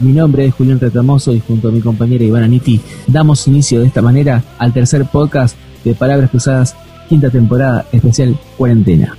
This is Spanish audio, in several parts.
Mi nombre es Julián Retamoso y junto a mi compañera Ivana Niti damos inicio de esta manera al tercer podcast de Palabras Cruzadas, quinta temporada especial cuarentena.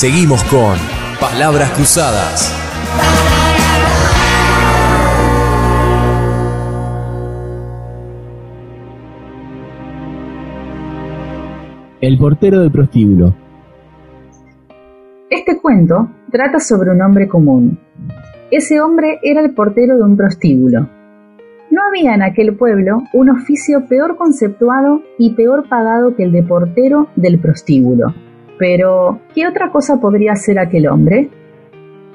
Seguimos con Palabras Cruzadas. El portero del prostíbulo. Este cuento trata sobre un hombre común. Ese hombre era el portero de un prostíbulo. No había en aquel pueblo un oficio peor conceptuado y peor pagado que el de portero del prostíbulo. Pero, ¿qué otra cosa podría hacer aquel hombre?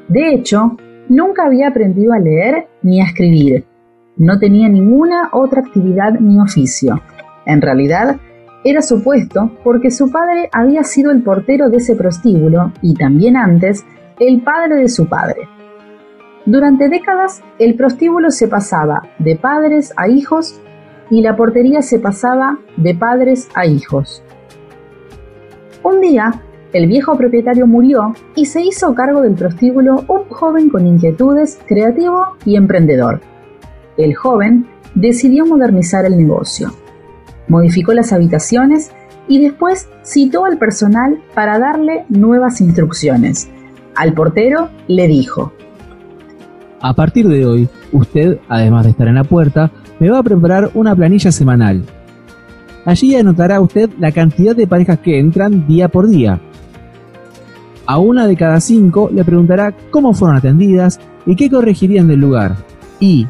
De hecho, nunca había aprendido a leer ni a escribir. No tenía ninguna otra actividad ni oficio. En realidad, era supuesto porque su padre había sido el portero de ese prostíbulo y también antes el padre de su padre. Durante décadas el prostíbulo se pasaba de padres a hijos y la portería se pasaba de padres a hijos. Un día, el viejo propietario murió y se hizo cargo del prostíbulo un joven con inquietudes, creativo y emprendedor. El joven decidió modernizar el negocio modificó las habitaciones y después citó al personal para darle nuevas instrucciones. Al portero le dijo, A partir de hoy, usted, además de estar en la puerta, me va a preparar una planilla semanal. Allí anotará usted la cantidad de parejas que entran día por día. A una de cada cinco le preguntará cómo fueron atendidas y qué corregirían del lugar. Y,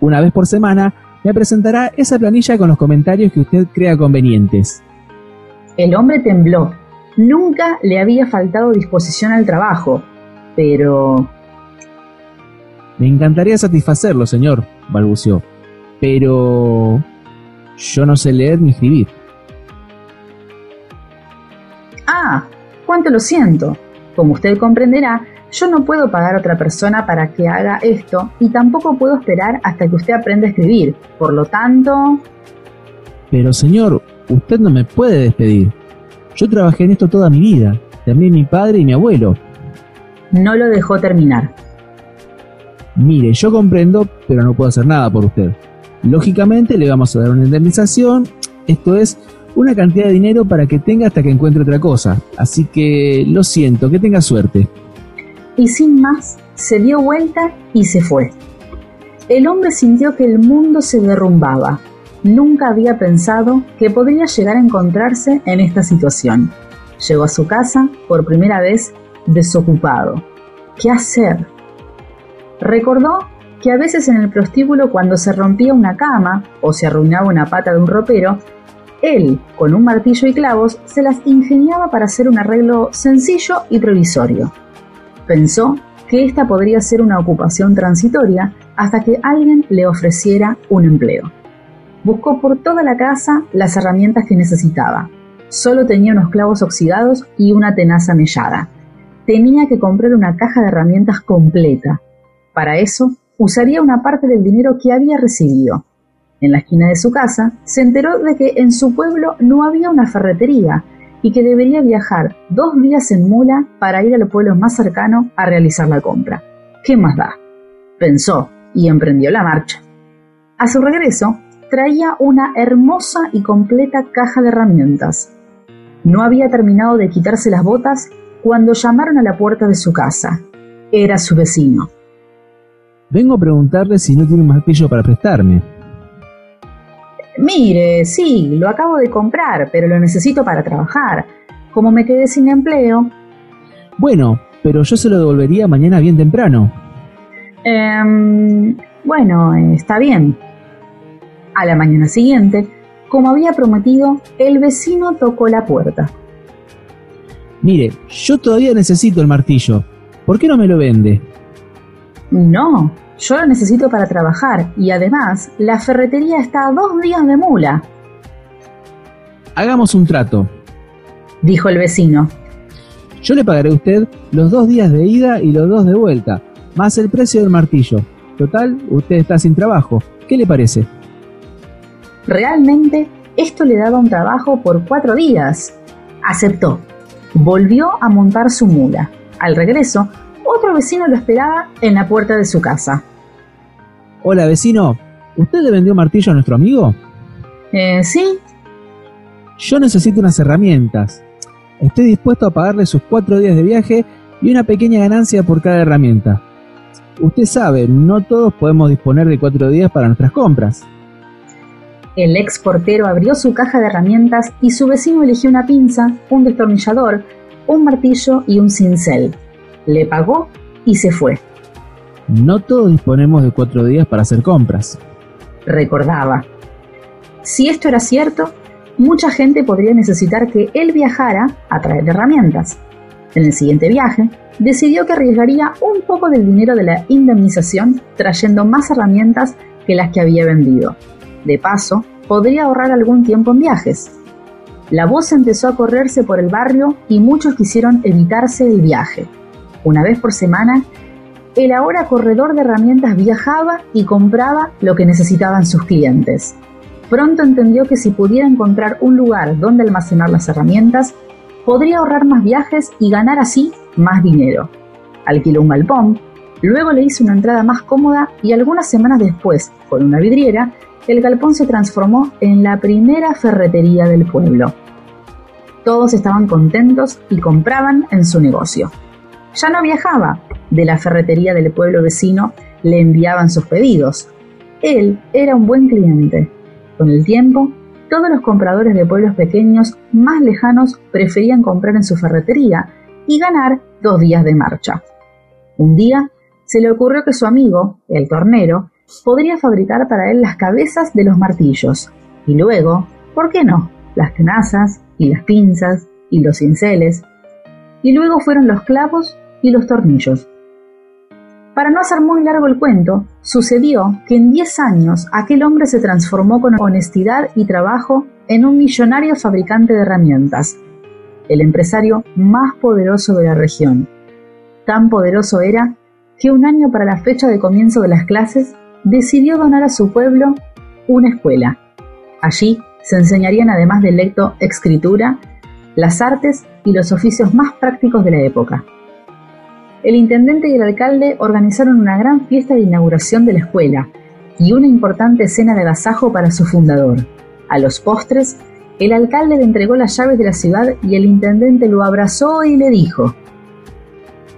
una vez por semana, me presentará esa planilla con los comentarios que usted crea convenientes. El hombre tembló. Nunca le había faltado disposición al trabajo, pero... Me encantaría satisfacerlo, señor, balbuceó. Pero... Yo no sé leer ni escribir. Ah, cuánto lo siento. Como usted comprenderá, yo no puedo pagar a otra persona para que haga esto y tampoco puedo esperar hasta que usted aprenda a escribir. Por lo tanto... Pero señor, usted no me puede despedir. Yo trabajé en esto toda mi vida. También mi padre y mi abuelo. No lo dejó terminar. Mire, yo comprendo, pero no puedo hacer nada por usted. Lógicamente le vamos a dar una indemnización, esto es una cantidad de dinero para que tenga hasta que encuentre otra cosa. Así que lo siento, que tenga suerte y sin más se dio vuelta y se fue. El hombre sintió que el mundo se derrumbaba. Nunca había pensado que podría llegar a encontrarse en esta situación. Llegó a su casa por primera vez desocupado. ¿Qué hacer? Recordó que a veces en el prostíbulo cuando se rompía una cama o se arruinaba una pata de un ropero, él, con un martillo y clavos, se las ingeniaba para hacer un arreglo sencillo y provisorio. Pensó que esta podría ser una ocupación transitoria hasta que alguien le ofreciera un empleo. Buscó por toda la casa las herramientas que necesitaba. Solo tenía unos clavos oxidados y una tenaza mellada. Tenía que comprar una caja de herramientas completa. Para eso, usaría una parte del dinero que había recibido. En la esquina de su casa, se enteró de que en su pueblo no había una ferretería y que debería viajar dos días en mula para ir al pueblo más cercano a realizar la compra. ¿Qué más da? Pensó y emprendió la marcha. A su regreso, traía una hermosa y completa caja de herramientas. No había terminado de quitarse las botas cuando llamaron a la puerta de su casa. Era su vecino. Vengo a preguntarle si no tiene un martillo para prestarme. Mire, sí, lo acabo de comprar, pero lo necesito para trabajar. Como me quedé sin empleo. Bueno, pero yo se lo devolvería mañana bien temprano. Eh, bueno, está bien. A la mañana siguiente, como había prometido, el vecino tocó la puerta. Mire, yo todavía necesito el martillo. ¿Por qué no me lo vende? No, yo lo necesito para trabajar y además la ferretería está a dos días de mula. Hagamos un trato, dijo el vecino. Yo le pagaré a usted los dos días de ida y los dos de vuelta, más el precio del martillo. Total, usted está sin trabajo. ¿Qué le parece? Realmente, esto le daba un trabajo por cuatro días. Aceptó. Volvió a montar su mula. Al regreso, otro vecino lo esperaba en la puerta de su casa. Hola vecino, ¿usted le vendió martillo a nuestro amigo? Eh, sí. Yo necesito unas herramientas. Estoy dispuesto a pagarle sus cuatro días de viaje y una pequeña ganancia por cada herramienta. Usted sabe, no todos podemos disponer de cuatro días para nuestras compras. El ex portero abrió su caja de herramientas y su vecino eligió una pinza, un destornillador, un martillo y un cincel. Le pagó y se fue. No todos disponemos de cuatro días para hacer compras. Recordaba. Si esto era cierto, mucha gente podría necesitar que él viajara a traer herramientas. En el siguiente viaje, decidió que arriesgaría un poco del dinero de la indemnización trayendo más herramientas que las que había vendido. De paso, podría ahorrar algún tiempo en viajes. La voz empezó a correrse por el barrio y muchos quisieron evitarse el viaje. Una vez por semana, el ahora corredor de herramientas viajaba y compraba lo que necesitaban sus clientes. Pronto entendió que si pudiera encontrar un lugar donde almacenar las herramientas, podría ahorrar más viajes y ganar así más dinero. Alquiló un galpón, luego le hizo una entrada más cómoda y algunas semanas después, con una vidriera, el galpón se transformó en la primera ferretería del pueblo. Todos estaban contentos y compraban en su negocio. Ya no viajaba, de la ferretería del pueblo vecino le enviaban sus pedidos. Él era un buen cliente. Con el tiempo, todos los compradores de pueblos pequeños más lejanos preferían comprar en su ferretería y ganar dos días de marcha. Un día se le ocurrió que su amigo, el tornero, podría fabricar para él las cabezas de los martillos y luego, ¿por qué no?, las tenazas y las pinzas y los cinceles. Y luego fueron los clavos y los tornillos. Para no hacer muy largo el cuento, sucedió que en 10 años aquel hombre se transformó con honestidad y trabajo en un millonario fabricante de herramientas, el empresario más poderoso de la región. Tan poderoso era que un año para la fecha de comienzo de las clases decidió donar a su pueblo una escuela. Allí se enseñarían además del lecto escritura, las artes y los oficios más prácticos de la época el intendente y el alcalde organizaron una gran fiesta de inauguración de la escuela y una importante cena de agasajo para su fundador. A los postres, el alcalde le entregó las llaves de la ciudad y el intendente lo abrazó y le dijo,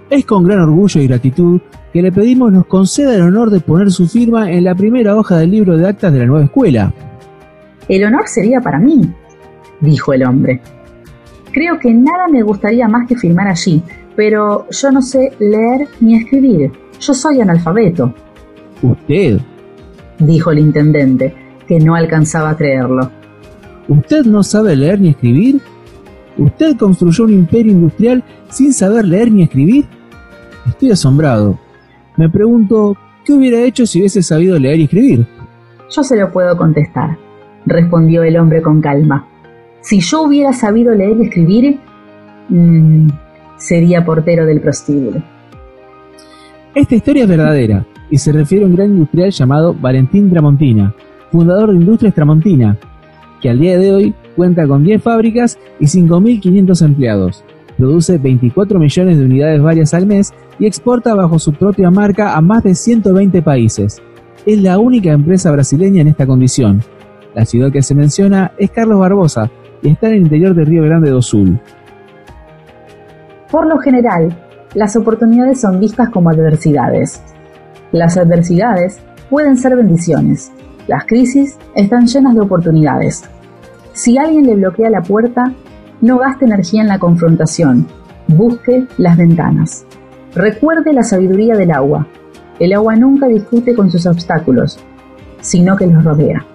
Es con gran orgullo y gratitud que le pedimos nos conceda el honor de poner su firma en la primera hoja del libro de actas de la nueva escuela. El honor sería para mí, dijo el hombre. Creo que nada me gustaría más que firmar allí, pero yo no sé leer ni escribir. Yo soy analfabeto. ¿Usted? dijo el intendente, que no alcanzaba a creerlo. ¿Usted no sabe leer ni escribir? ¿Usted construyó un imperio industrial sin saber leer ni escribir? Estoy asombrado. Me pregunto, ¿qué hubiera hecho si hubiese sabido leer y escribir? Yo se lo puedo contestar, respondió el hombre con calma. Si yo hubiera sabido leer y escribir, mmm, sería portero del prostíbulo. Esta historia es verdadera y se refiere a un gran industrial llamado Valentín Tramontina, fundador de Industrias Tramontina, que al día de hoy cuenta con 10 fábricas y 5.500 empleados. Produce 24 millones de unidades varias al mes y exporta bajo su propia marca a más de 120 países. Es la única empresa brasileña en esta condición. La ciudad que se menciona es Carlos Barbosa y está en el interior de Río Grande do Sul. Por lo general, las oportunidades son vistas como adversidades. Las adversidades pueden ser bendiciones. Las crisis están llenas de oportunidades. Si alguien le bloquea la puerta, no gaste energía en la confrontación. Busque las ventanas. Recuerde la sabiduría del agua. El agua nunca discute con sus obstáculos, sino que los rodea.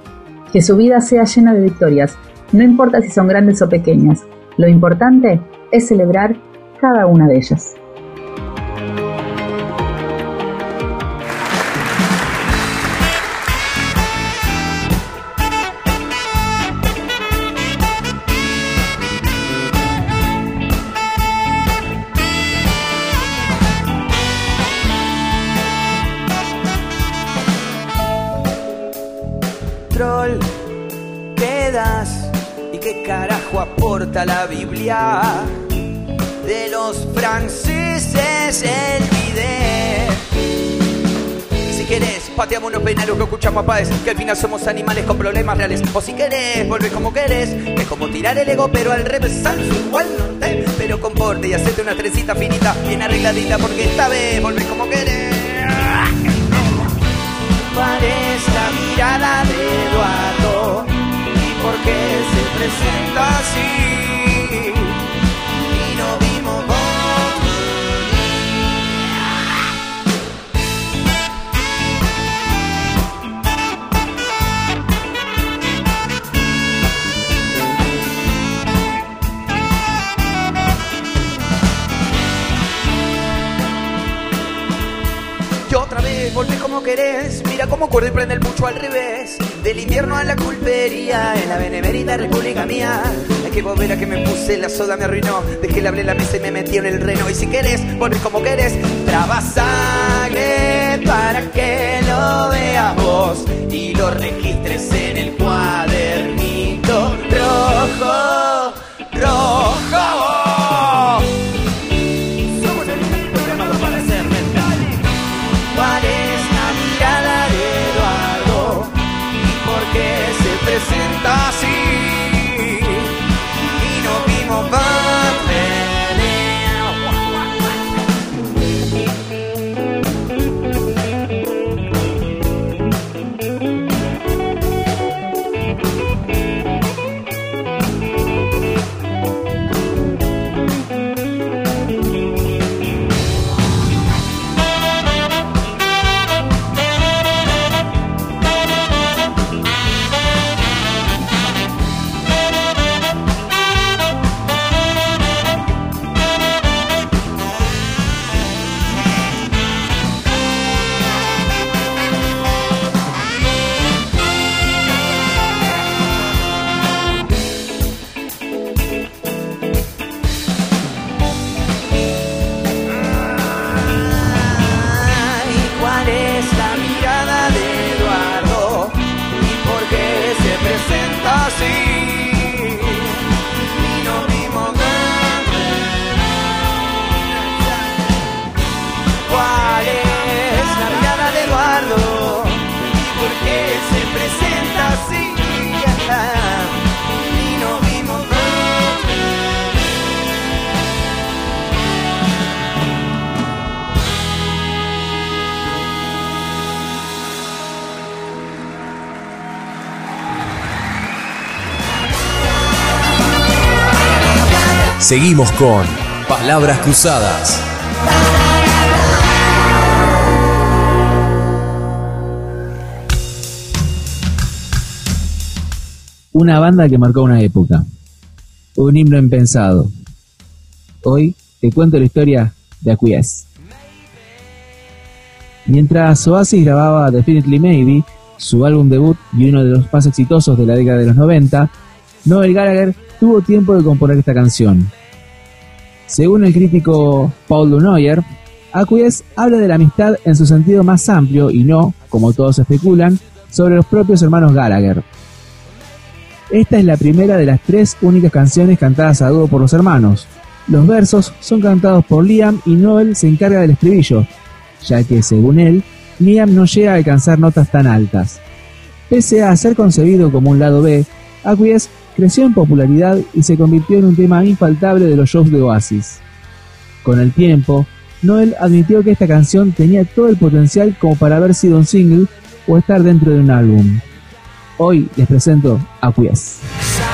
Que su vida sea llena de victorias, no importa si son grandes o pequeñas. Lo importante es celebrar cada una de ellas. Troll, ¿qué das? ¿Y qué carajo aporta la Biblia? De los franceses el bidet. Si quieres pateamos unos penalos que escuchamos a que al final somos animales con problemas reales. O si querés, volvés como querés, es como tirar el ego, pero al revés, al igual no te, pero comporte y hacete una trencita finita, bien arregladita, porque esta vez volvés como querés. ¿Cuál es la mirada de Eduardo? ¿Y por qué se presenta así? Mira cómo y prende el al revés. Del invierno a la culpería, en la benemerita república mía. Hay que volver a que me puse, la soda me arruinó. Dejé hablé la mesa y me metí en el reno. Y si querés, volvés como querés. Traba sangre para que lo veas vos. Y lo registres en el cuadernito rojo, rojo. Seguimos con Palabras Cruzadas. Una banda que marcó una época. Un himno impensado. Hoy te cuento la historia de Acquiesce. Mientras Oasis grababa Definitely Maybe, su álbum debut y uno de los más exitosos de la década de los 90, Noel Gallagher tuvo tiempo de componer esta canción. Según el crítico Paul Dunoyer, Acquiesce habla de la amistad en su sentido más amplio y no, como todos especulan, sobre los propios hermanos Gallagher. Esta es la primera de las tres únicas canciones cantadas a dúo por los hermanos. Los versos son cantados por Liam y Noel se encarga del estribillo, ya que, según él, Liam no llega a alcanzar notas tan altas. Pese a ser concebido como un lado B, Acquiesce creció en popularidad y se convirtió en un tema infaltable de los shows de Oasis. Con el tiempo, Noel admitió que esta canción tenía todo el potencial como para haber sido un single o estar dentro de un álbum. Hoy les presento. Thank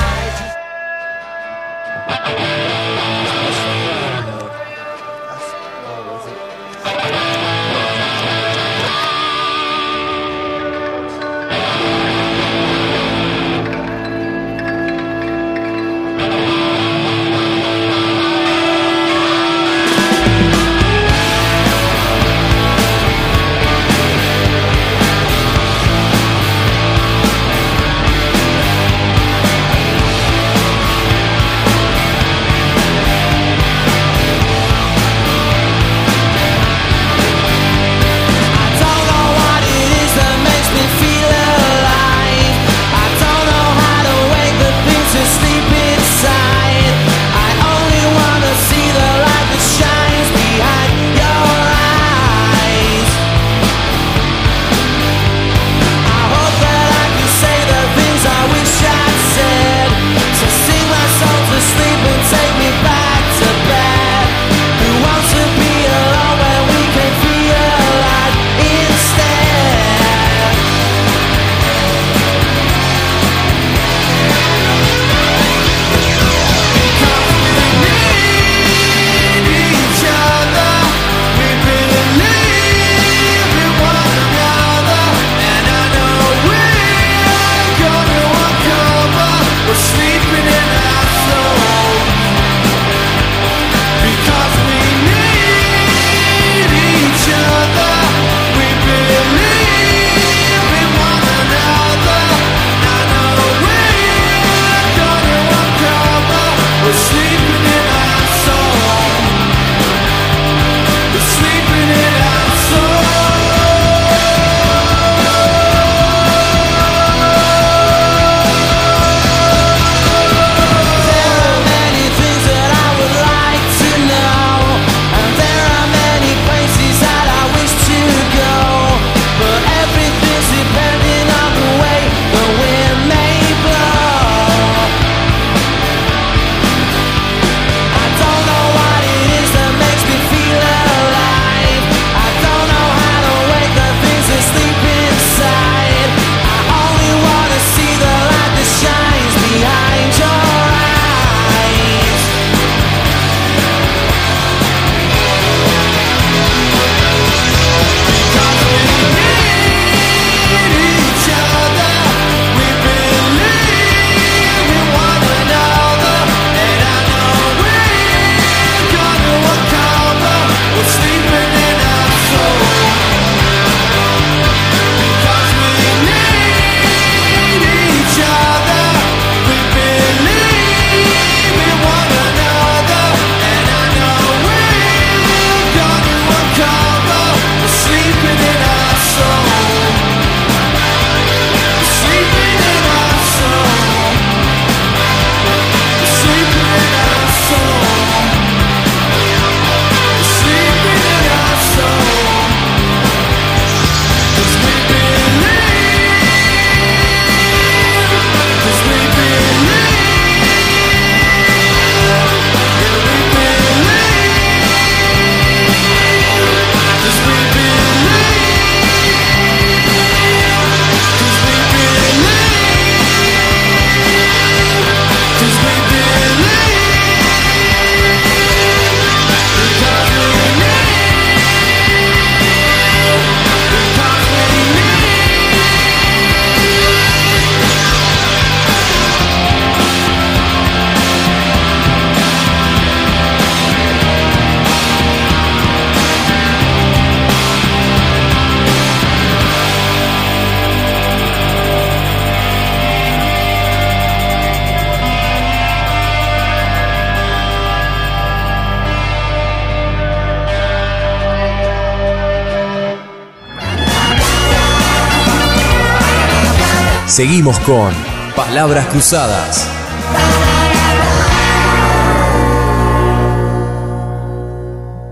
Seguimos con Palabras Cruzadas.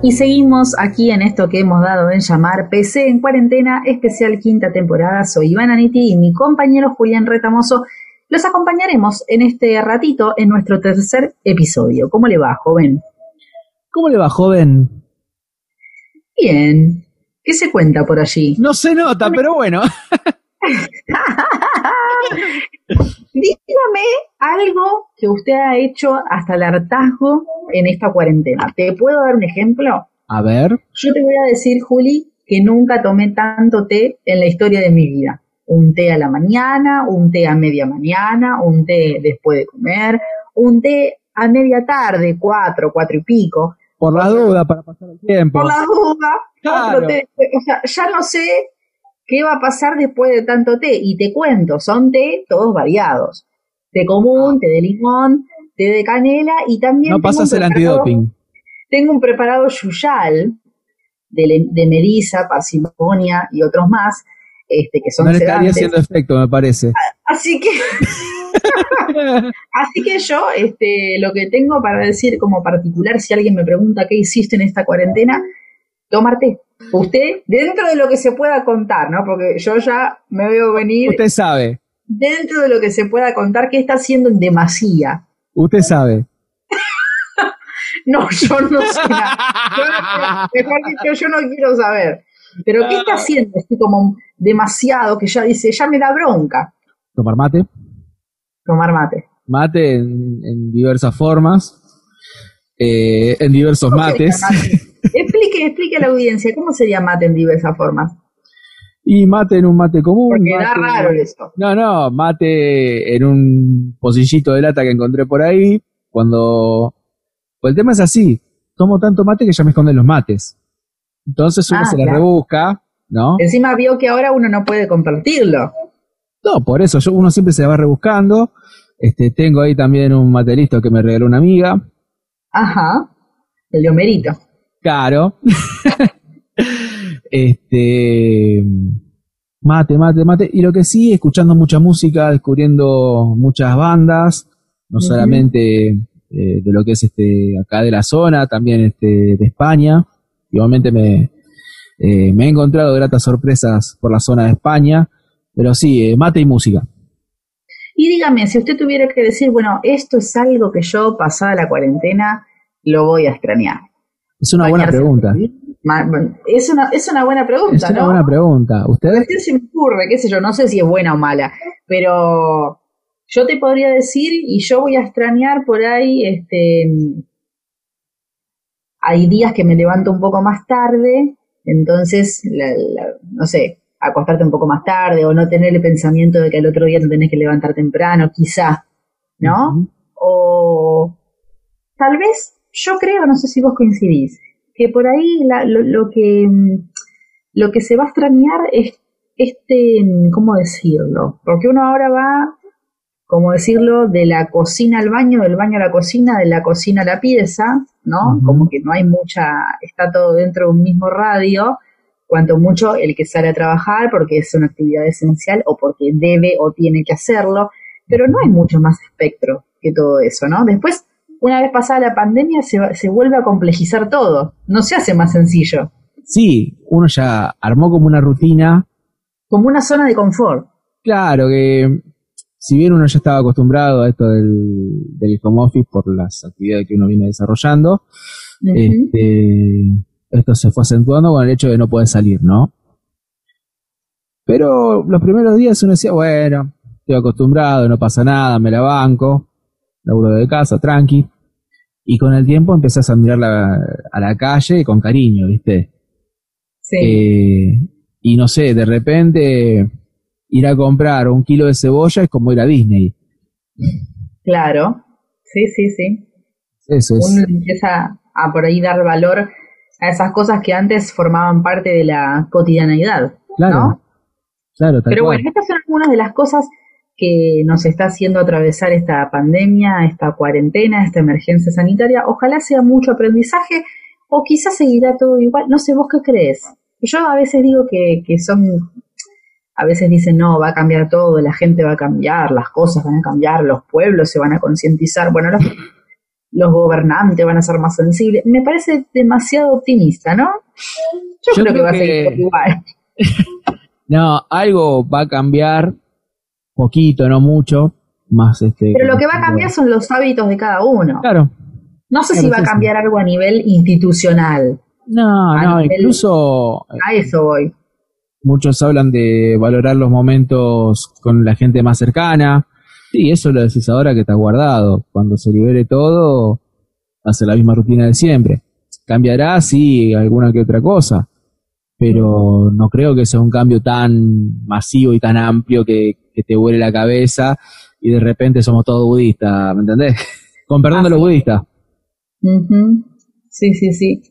Y seguimos aquí en esto que hemos dado en llamar PC en cuarentena, especial quinta temporada. Soy Iván Aniti y mi compañero Julián Retamoso. Los acompañaremos en este ratito en nuestro tercer episodio. ¿Cómo le va, joven? ¿Cómo le va, joven? Bien. ¿Qué se cuenta por allí? No se nota, pero bueno. Dígame algo que usted ha hecho hasta el hartazgo en esta cuarentena. ¿Te puedo dar un ejemplo? A ver. Yo te voy a decir, Juli, que nunca tomé tanto té en la historia de mi vida. Un té a la mañana, un té a media mañana, un té después de comer, un té a media tarde, cuatro, cuatro y pico. Por la duda, para pasar el tiempo. Por la duda, té. O sea, ya no sé qué va a pasar después de tanto té. Y te cuento, son té todos variados. Té común, té de limón, té de canela y también... No pasas el antidoping. Tengo un preparado yuyal de, de melisa, parsimonia y otros más, este, que son No le estaría haciendo efecto, me parece. Así que... Así que yo, este, lo que tengo para decir como particular, si alguien me pregunta qué hiciste en esta cuarentena, tomar té. Usted, dentro de lo que se pueda contar, ¿no? Porque yo ya me veo venir. Usted sabe. Dentro de lo que se pueda contar, ¿qué está haciendo en demasía? Usted sabe. no, yo no sé nada. mejor dicho, yo no quiero saber. Pero ¿qué está haciendo? Estoy como demasiado que ya dice, ya me da bronca. Tomar mate. Tomar mate. Mate en, diversas formas. Eh, en diversos mates. Explique, explique a la audiencia, ¿cómo sería mate en diversas formas? Y mate en un mate común. Porque da raro eso. No, no, mate en un pocillito de lata que encontré por ahí. Cuando. Pues el tema es así. Tomo tanto mate que ya me esconden los mates. Entonces uno Ah, se la claro. rebusca, ¿no? Encima vio que ahora uno no puede compartirlo. No, por eso yo, uno siempre se la va rebuscando. Este, tengo ahí también un mate listo que me regaló una amiga. Ajá. El de Homerito. Caro. este. Mate, mate, mate. Y lo que sí, escuchando mucha música, descubriendo muchas bandas, no solamente eh, de lo que es este acá de la zona, también este de España. Igualmente me, eh, me he encontrado gratas sorpresas por la zona de España. Pero sí, eh, mate y música. Y dígame, si usted tuviera que decir, bueno, esto es algo que yo, pasada la cuarentena, lo voy a extrañar. Es una buena pregunta. Es una, es una buena pregunta, Es una ¿no? buena pregunta. ¿Usted? Recién se me ocurre, qué sé yo, no sé si es buena o mala, pero yo te podría decir, y yo voy a extrañar por ahí, este, hay días que me levanto un poco más tarde, entonces, la- la- no sé, acostarte un poco más tarde o no tener el pensamiento de que al otro día te tenés que levantar temprano, quizá, ¿no? O tal vez, yo creo, no sé si vos coincidís, que por ahí la- lo, lo que mm, lo que se va a extrañar es este, mm, ¿cómo decirlo? Porque uno ahora va, como decirlo, de la cocina al baño, del baño a la cocina, de la cocina a la pieza, ¿no? Como que no hay mucha, está todo dentro de un mismo radio, cuanto mucho el que sale a trabajar porque es una actividad esencial o porque debe o tiene que hacerlo, pero no hay mucho más espectro que todo eso, ¿no? Después, una vez pasada la pandemia, se, se vuelve a complejizar todo, no se hace más sencillo, Sí, uno ya armó como una rutina. Como una zona de confort. Claro que si bien uno ya estaba acostumbrado a esto del, del home office por las actividades que uno viene desarrollando, este, esto se fue acentuando con el hecho de no poder salir, ¿no? Pero los primeros días uno decía, bueno, estoy acostumbrado, no pasa nada, me la banco, laburo de casa, tranqui. Y con el tiempo empezás a mirar la- a la calle con cariño, ¿viste? Sí. Eh, y no sé, de repente ir a comprar un kilo de cebolla es como ir a Disney. Claro, sí, sí, sí. Eso es. Uno empieza a por ahí dar valor a esas cosas que antes formaban parte de la cotidianeidad, Claro, ¿no? claro, Pero cual. bueno, estas son algunas de las cosas que nos está haciendo atravesar esta pandemia, esta cuarentena, esta emergencia sanitaria. Ojalá sea mucho aprendizaje o quizás seguirá todo igual. No sé, ¿vos qué crees? Yo a veces digo que, que son a veces dicen, no, va a cambiar todo, la gente va a cambiar, las cosas van a cambiar, los pueblos se van a concientizar, bueno, los, los gobernantes van a ser más sensibles. Me parece demasiado optimista, ¿no? Yo, creo, que va a seguir igual. no, algo va a cambiar, poquito, no mucho, más este. Pero lo que va a cambiar son los hábitos de cada uno. Claro. No sé si va a cambiar algo a nivel institucional. No, no, incluso. A eso voy. Muchos hablan de valorar los momentos con la gente más cercana. Sí, eso lo decís ahora que está guardado. Cuando se libere todo, hace la misma rutina de siempre. Cambiará, sí, alguna que otra cosa, pero no creo que sea un cambio tan masivo y tan amplio que, te vuele la cabeza y de repente somos todos budistas, ¿me entendés? Con perdón de los budistas. Sí, sí, sí.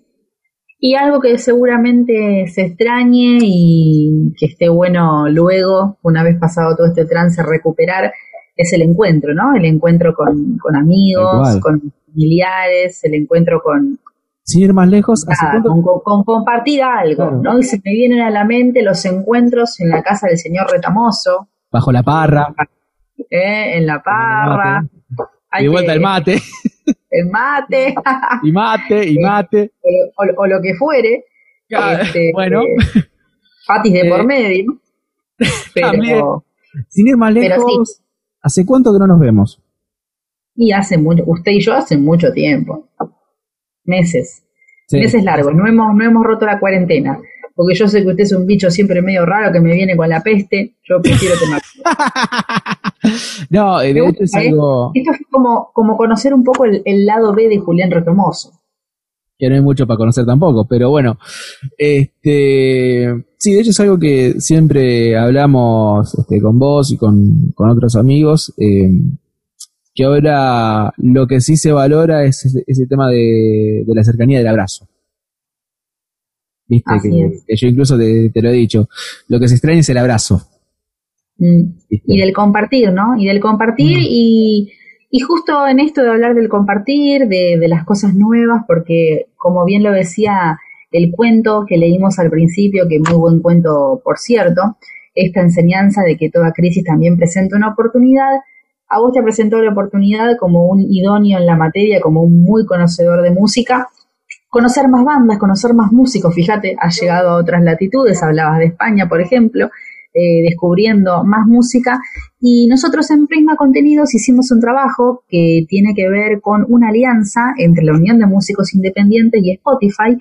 Y algo que seguramente se extrañe y que esté bueno luego, una vez pasado todo este trance, recuperar, es el encuentro, ¿no? El encuentro con, con amigos, con familiares, el encuentro con... Sin ir más lejos, con, compartir algo, ¿no? Y se me vienen a la mente los encuentros en la casa del señor Retamoso. Bajo la parra. ¿Eh? En la parra. Y vuelta el mate. El mate. y mate, y mate. O, lo que fuere. Este, bueno. patis de por eh, medio. Pero, sin ir más lejos, ¿hace cuánto que no nos vemos? Y hace mucho, usted y yo hace mucho tiempo. Meses. Meses largos. No hemos, no hemos roto la cuarentena porque yo sé que usted es un bicho siempre medio raro que me viene con la peste, yo prefiero que me... no, de hecho es algo... Esto es como, como conocer un poco el, lado B de Julián Retomoso. Que no hay mucho para conocer tampoco, pero bueno, este, sí, de hecho es algo que siempre hablamos este, con vos y con, otros amigos, eh, que ahora lo que sí se valora es ese, tema de la cercanía del abrazo. Viste, que, yo incluso te, lo he dicho. Lo que se extraña es el abrazo. Mm. Y del compartir, ¿no? Y del compartir mm. y, y, justo en esto de hablar del compartir, de, de las cosas nuevas, porque como bien lo decía el cuento que leímos al principio, que muy buen cuento, por cierto, esta enseñanza de que toda crisis también presenta una oportunidad, a vos te presentó la oportunidad como un idóneo en la materia, como un muy conocedor de música, conocer más bandas, conocer más músicos. Fíjate, has llegado a otras latitudes, hablabas de España, por ejemplo, eh, descubriendo más música. Y nosotros en Prisma Contenidos hicimos un trabajo que tiene que ver con una alianza entre la Unión de Músicos Independientes y Spotify,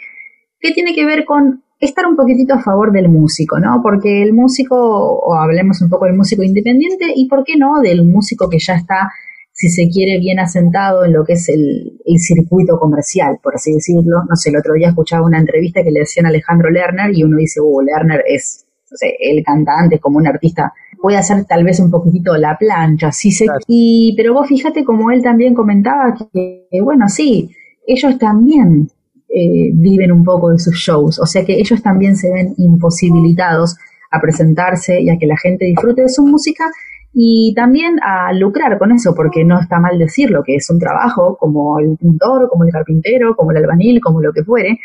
que tiene que ver con estar un poquitito a favor del músico, ¿no? Porque el músico, o hablemos un poco del músico independiente, y por qué no del músico que ya está si se quiere, bien asentado en lo que es el, circuito comercial, por así decirlo. No sé, el otro día escuchaba una entrevista que le decían a Alejandro Lerner y uno dice, uh, Lerner es, no sé, el cantante, como un artista, puede hacer tal vez un poquitito la plancha, sí se... Y, pero vos fíjate como él también comentaba que, bueno, sí, ellos también eh, viven un poco de sus shows, o sea que ellos también se ven imposibilitados a presentarse y a que la gente disfrute de su música y también a lucrar con eso, porque no está mal decirlo, que es un trabajo como el pintor, como el carpintero, como el albanil, como lo que fuere,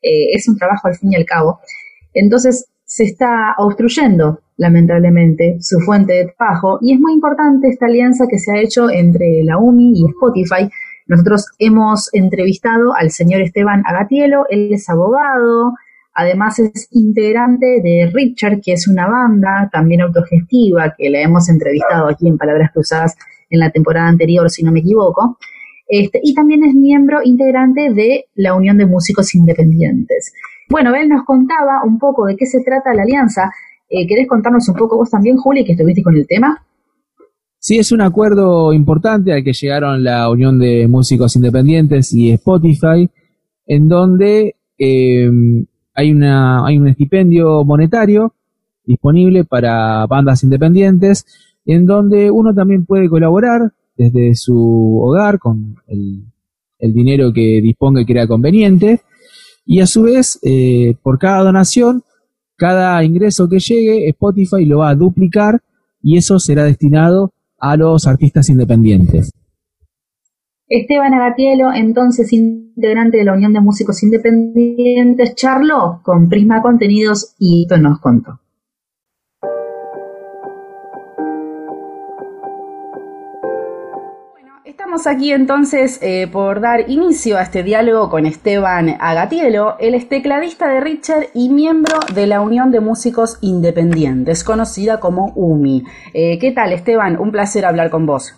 eh, es un trabajo al fin y al cabo. Entonces se está obstruyendo, lamentablemente, su fuente de trabajo y es muy importante esta alianza que se ha hecho entre la UMI y Spotify. Nosotros hemos entrevistado al señor Esteban Agatielo, él es abogado, Además es integrante de Richard, que es una banda también autogestiva, que la hemos entrevistado aquí en Palabras Cruzadas en la temporada anterior, si no me equivoco. Este, y también es miembro integrante de la Unión de Músicos Independientes. Bueno, él nos contaba un poco de qué se trata la alianza. Eh, ¿Querés contarnos un poco vos también, Juli, que estuviste con el tema? Sí, es un acuerdo importante al que llegaron la Unión de Músicos Independientes y Spotify, en donde eh, hay, una, hay un estipendio monetario disponible para bandas independientes en donde uno también puede colaborar desde su hogar con el, dinero que disponga y crea conveniente. Y a su vez eh, por cada donación cada ingreso que llegue Spotify lo va a duplicar y eso será destinado a los artistas independientes. Esteban Agatielo, entonces integrante de la Unión de Músicos Independientes, charló con Prisma Contenidos y esto nos contó. Estamos aquí entonces eh, por dar inicio a este diálogo con Esteban Agatielo. Él es tecladista de Richard y miembro de la Unión de Músicos Independientes, conocida como UMI. Eh, ¿Qué tal, Esteban? Un placer hablar con vos.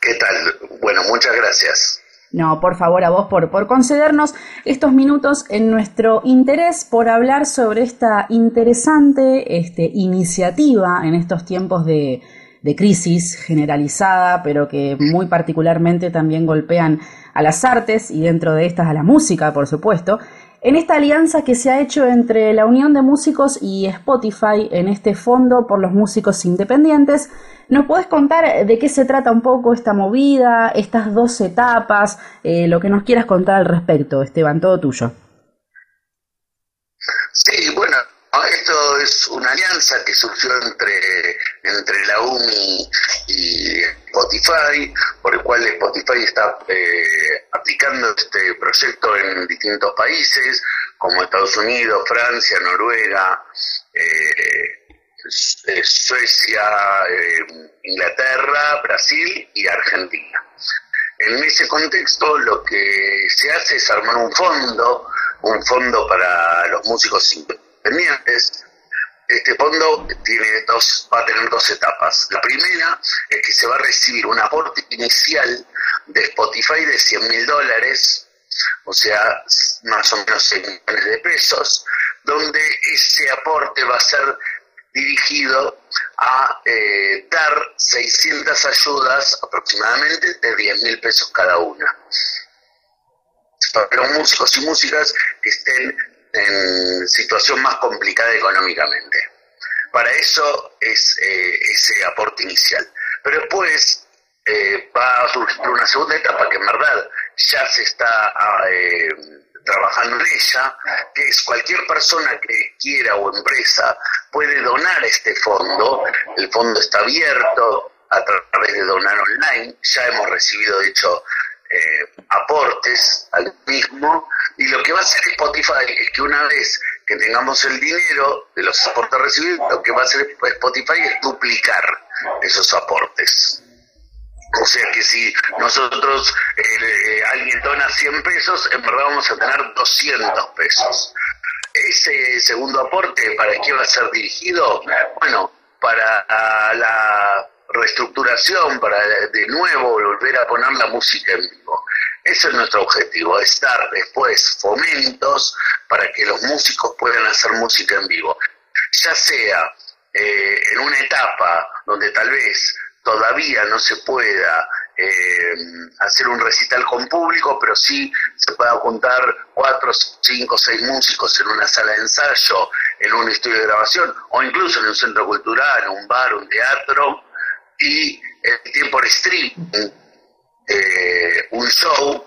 ¿Qué tal? Bueno, muchas gracias. No, por favor, a vos por, por concedernos estos minutos en nuestro interés por hablar sobre esta interesante este, iniciativa en estos tiempos de, de crisis generalizada, pero que muy particularmente también golpean a las artes y dentro de estas a la música, por supuesto, en esta alianza que se ha hecho entre la Unión de Músicos y Spotify en este fondo por los músicos independientes. ¿Nos puedes contar de qué se trata un poco esta movida, estas dos etapas, eh, lo que nos quieras contar al respecto, Esteban, todo tuyo? Sí, esto es una alianza que surgió entre, entre la UMI y Spotify, por el cual Spotify está eh, aplicando este proyecto en distintos países, como Estados Unidos, Francia, Noruega, eh, eh, Suecia, Inglaterra, Brasil y Argentina. En ese contexto lo que se hace es armar un fondo, un fondo para los músicos Este fondo tiene dos, va a tener dos etapas. La primera es que se va a recibir un aporte inicial de Spotify de 100 mil dólares, o sea, más o menos 6 millones de pesos, donde ese aporte va a ser dirigido a eh, dar 600 ayudas aproximadamente de 10 mil pesos cada una para los músicos y músicas que estén en situación más complicada económicamente. Para eso es eh, ese aporte inicial. Pero después eh, va a surgir una segunda etapa que en verdad ya se está ah, eh, trabajando en ella, que es cualquier persona que quiera o empresa puede donar este fondo. El fondo está abierto a través de donar online. Ya hemos recibido, de hecho, aportes al mismo y lo que va a hacer Spotify es que una vez que tengamos el dinero de los aportes recibidos, lo que va a hacer Spotify es duplicar esos aportes. O sea que si nosotros, eh, alguien dona 100 pesos, en verdad vamos a tener 200 pesos. Ese segundo aporte, ¿para qué va a ser dirigido? Bueno, para la reestructuración, para de nuevo volver a poner la música en vivo. Ese es nuestro objetivo, es dar después fomentos para que los músicos puedan hacer música en vivo. Ya sea eh, en una etapa donde tal vez todavía no se pueda eh, hacer un recital con público, pero sí se pueda juntar cuatro, cinco, seis músicos en una sala de ensayo, en un estudio de grabación, o incluso en un centro cultural, un bar, un teatro, y el tiempo de streaming, eh, un show,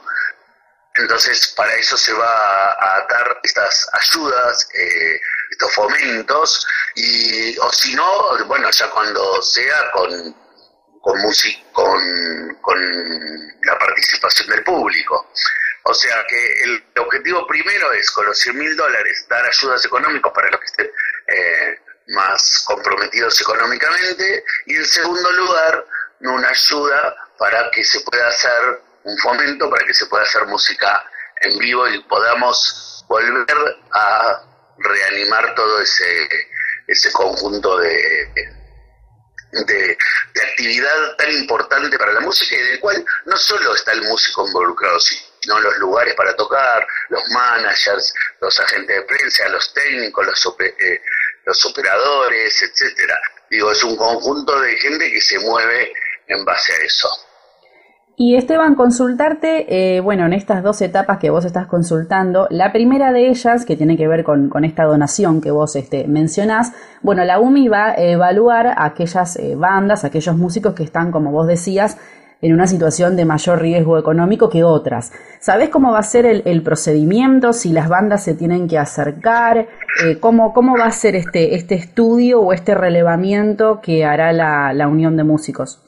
entonces para eso se va a dar estas ayudas, eh, estos fomentos, y o si no, bueno, ya cuando sea con con, con, con la participación del público. O sea que el objetivo primero es con los 100 mil dólares dar ayudas económicas para los que estén eh, más comprometidos económicamente y en segundo lugar una ayuda para que se pueda hacer un fomento para que se pueda hacer música en vivo y podamos volver a reanimar todo ese ese conjunto de, de, actividad tan importante para la música y del cual no solo está el músico involucrado, sino los lugares para tocar, los managers, los agentes de prensa, los técnicos, los, eh, los operadores, etcétera. Digo, es un conjunto de gente que se mueve en base a eso. Y Esteban, consultarte, eh, bueno, en estas dos etapas que vos estás consultando, la primera de ellas, que tiene que ver con, esta donación que vos este, mencionás, bueno, la UMI va a evaluar a aquellas eh, bandas, aquellos músicos que están, como vos decías, en una situación de mayor riesgo económico que otras. ¿Sabés cómo va a ser el, procedimiento? Si las bandas se tienen que acercar, eh, ¿cómo, ¿cómo va a ser este, este estudio o este relevamiento que hará la Unión de Músicos?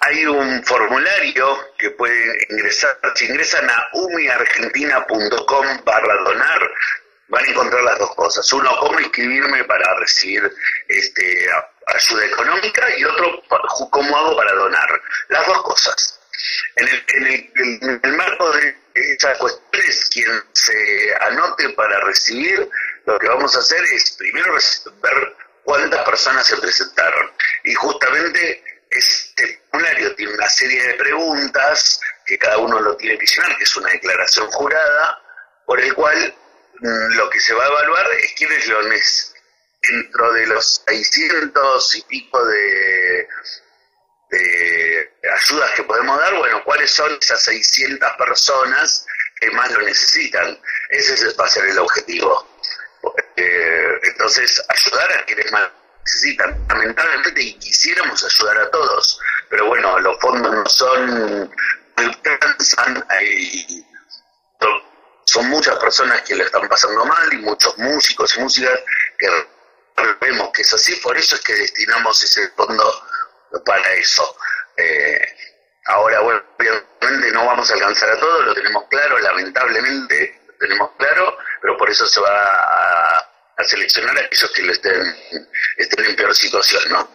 hay un formulario que pueden ingresar, si ingresan a umiargentina.com barra donar, van a encontrar las dos cosas. Uno, cómo inscribirme para recibir este ayuda económica y otro cómo hago para donar. Las dos cosas. En el, en el, marco de esas cuestiones, quien se anote para recibir, lo que vamos a hacer es primero ver cuántas personas se presentaron. Y justamente este formulario tiene una serie de preguntas que cada uno lo tiene que llenar, que es una declaración jurada, por el cual mm, lo que se va a evaluar es quiénes lo necesitan dentro de los 600 y pico de, ayudas que podemos dar, bueno, ¿cuáles son esas 600 personas que más lo necesitan? Ese va a ser el objetivo. Eh, entonces, ayudar a quienes más necesitan. Lamentablemente y quisiéramos ayudar a todos, pero bueno, los fondos no son, alcanzan y son muchas personas que lo están pasando mal y muchos músicos y músicas que que es así, por eso es que destinamos ese fondo para eso. Eh, ahora, bueno, obviamente no vamos a alcanzar a todos, lo tenemos claro, lamentablemente lo tenemos claro, pero por eso se va a, seleccionar a aquellos que estén, estén en peor situación, ¿no?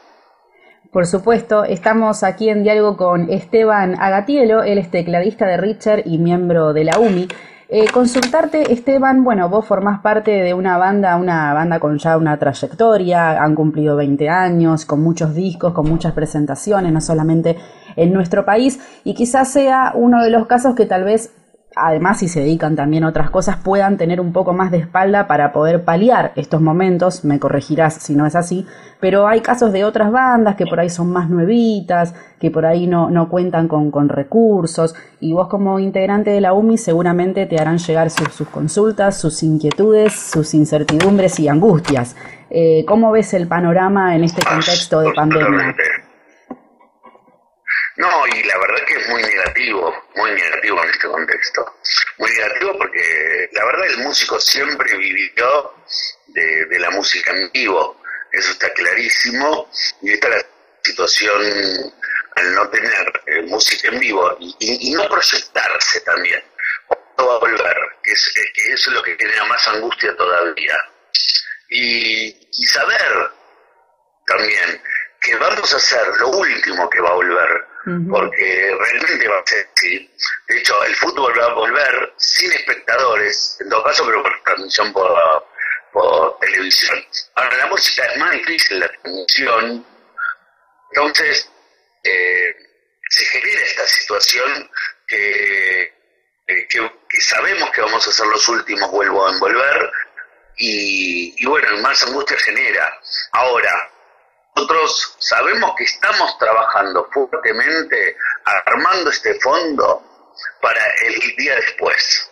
Por supuesto, estamos aquí en diálogo con Esteban Agatielo, él es tecladista de Richard y miembro de la UMI. Eh, consultarte, Esteban, bueno, vos formás parte de una banda, una banda con ya una trayectoria, han cumplido 20 años, con muchos discos, con muchas presentaciones, no solamente en nuestro país, y quizás sea uno de los casos que tal vez además si se dedican también a otras cosas, puedan tener un poco más de espalda para poder paliar estos momentos, me corregirás si no es así, pero hay casos de otras bandas que por ahí son más nuevitas, que por ahí no, no cuentan con, con recursos, y vos como integrante de la UMI seguramente te harán llegar sus, sus consultas, sus inquietudes, sus incertidumbres y angustias. Eh, ¿Cómo ves el panorama en este contexto de pandemia? No, y la verdad que es muy negativo, muy negativo en este contexto. Muy negativo porque la verdad el músico siempre vivió de, la música en vivo, eso está clarísimo, y está la situación al no tener eh, música en vivo y, no proyectarse también. ¿Cuándo va a volver? Que, es, que eso es lo que genera más angustia todavía. Y, y saber también que vamos a hacer lo último que va a volver porque realmente va a ser así. De hecho, el fútbol va a volver sin espectadores, en todo caso, pero por transmisión por, televisión. Ahora, la música es más difícil, la transmisión, entonces eh, se genera esta situación que, que, sabemos que vamos a ser los últimos, vuelvo a envolver, y, y bueno, más angustia genera. Ahora, nosotros sabemos que estamos trabajando fuertemente armando este fondo para el día después,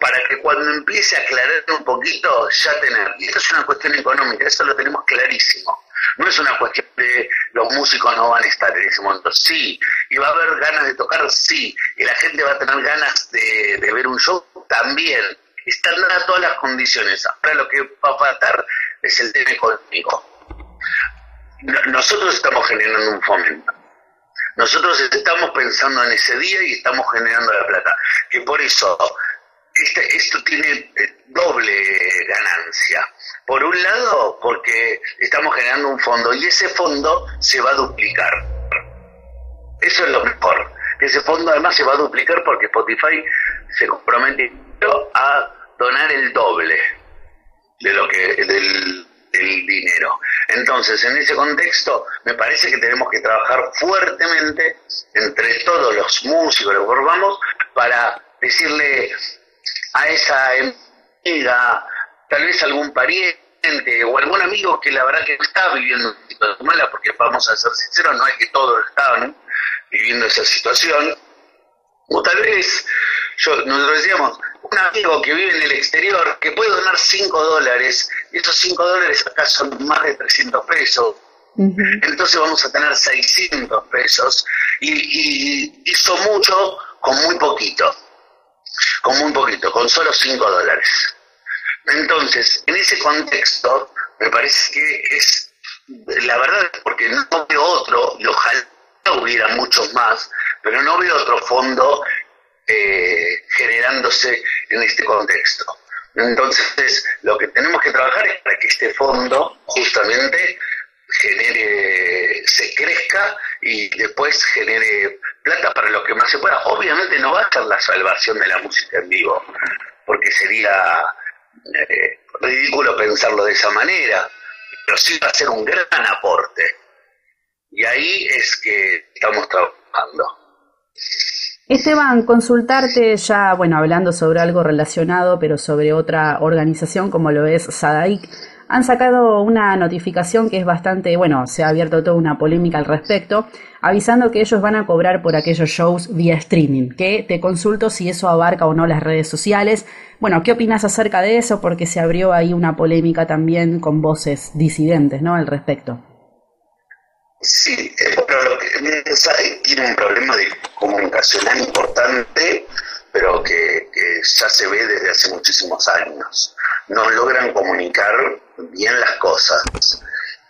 para que cuando empiece a aclarar un poquito ya tener, y esto es una cuestión económica, eso lo tenemos clarísimo, no es una cuestión de los músicos no van a estar en ese momento, sí, y va a haber ganas de tocar, sí, y la gente va a tener ganas de, ver un show también, están dadas todas las condiciones, ahora lo que va a faltar es el tema económico nosotros estamos generando un fomento. Nosotros estamos pensando en ese día y estamos generando la plata. Que por eso este, esto tiene eh, doble ganancia. Por un lado, porque estamos generando un fondo y ese fondo se va a duplicar. Eso es lo mejor. Ese fondo además se va a duplicar porque Spotify se comprometió a donar el doble de lo que del el dinero. Entonces, en ese contexto, me parece que tenemos que trabajar fuertemente entre todos los músicos que formamos para decirle a esa amiga, tal vez algún pariente o algún amigo que la verdad que está viviendo una situación mala, porque vamos a ser sinceros, no es que todos estaban viviendo esa situación, o tal vez, nosotros decíamos, un amigo que vive en el exterior que puede donar 5 dólares, y esos 5 dólares acá son más de 300 pesos. Entonces vamos a tener 600 pesos y, hizo mucho con muy poquito, con muy poquito, con solo 5 dólares. Entonces, en ese contexto, me parece que es la verdad, porque no veo otro, y ojalá hubiera muchos más, pero no veo otro fondo eh, generándose en este contexto. Entonces, lo que tenemos que trabajar es para que este fondo justamente genere, se crezca y después genere plata para lo que más se pueda. Obviamente no va a ser la salvación de la música en vivo, porque sería eh, ridículo pensarlo de esa manera, pero sí va a ser un gran aporte. Y ahí es que estamos trabajando. Esteban, consultarte ya, bueno, hablando sobre algo relacionado, pero sobre otra organización como lo es SADAIC, han sacado una notificación que es bastante, bueno, se ha abierto toda una polémica al respecto, avisando que ellos van a cobrar por aquellos shows vía streaming, que te consulto si eso abarca o no las redes sociales. Bueno, ¿qué opinas acerca de eso? Porque se abrió ahí una polémica también con voces disidentes, ¿no? Al respecto. Sí, pero tiene un problema de comunicacional importante, pero que, ya se ve desde hace muchísimos años. No logran comunicar bien las cosas.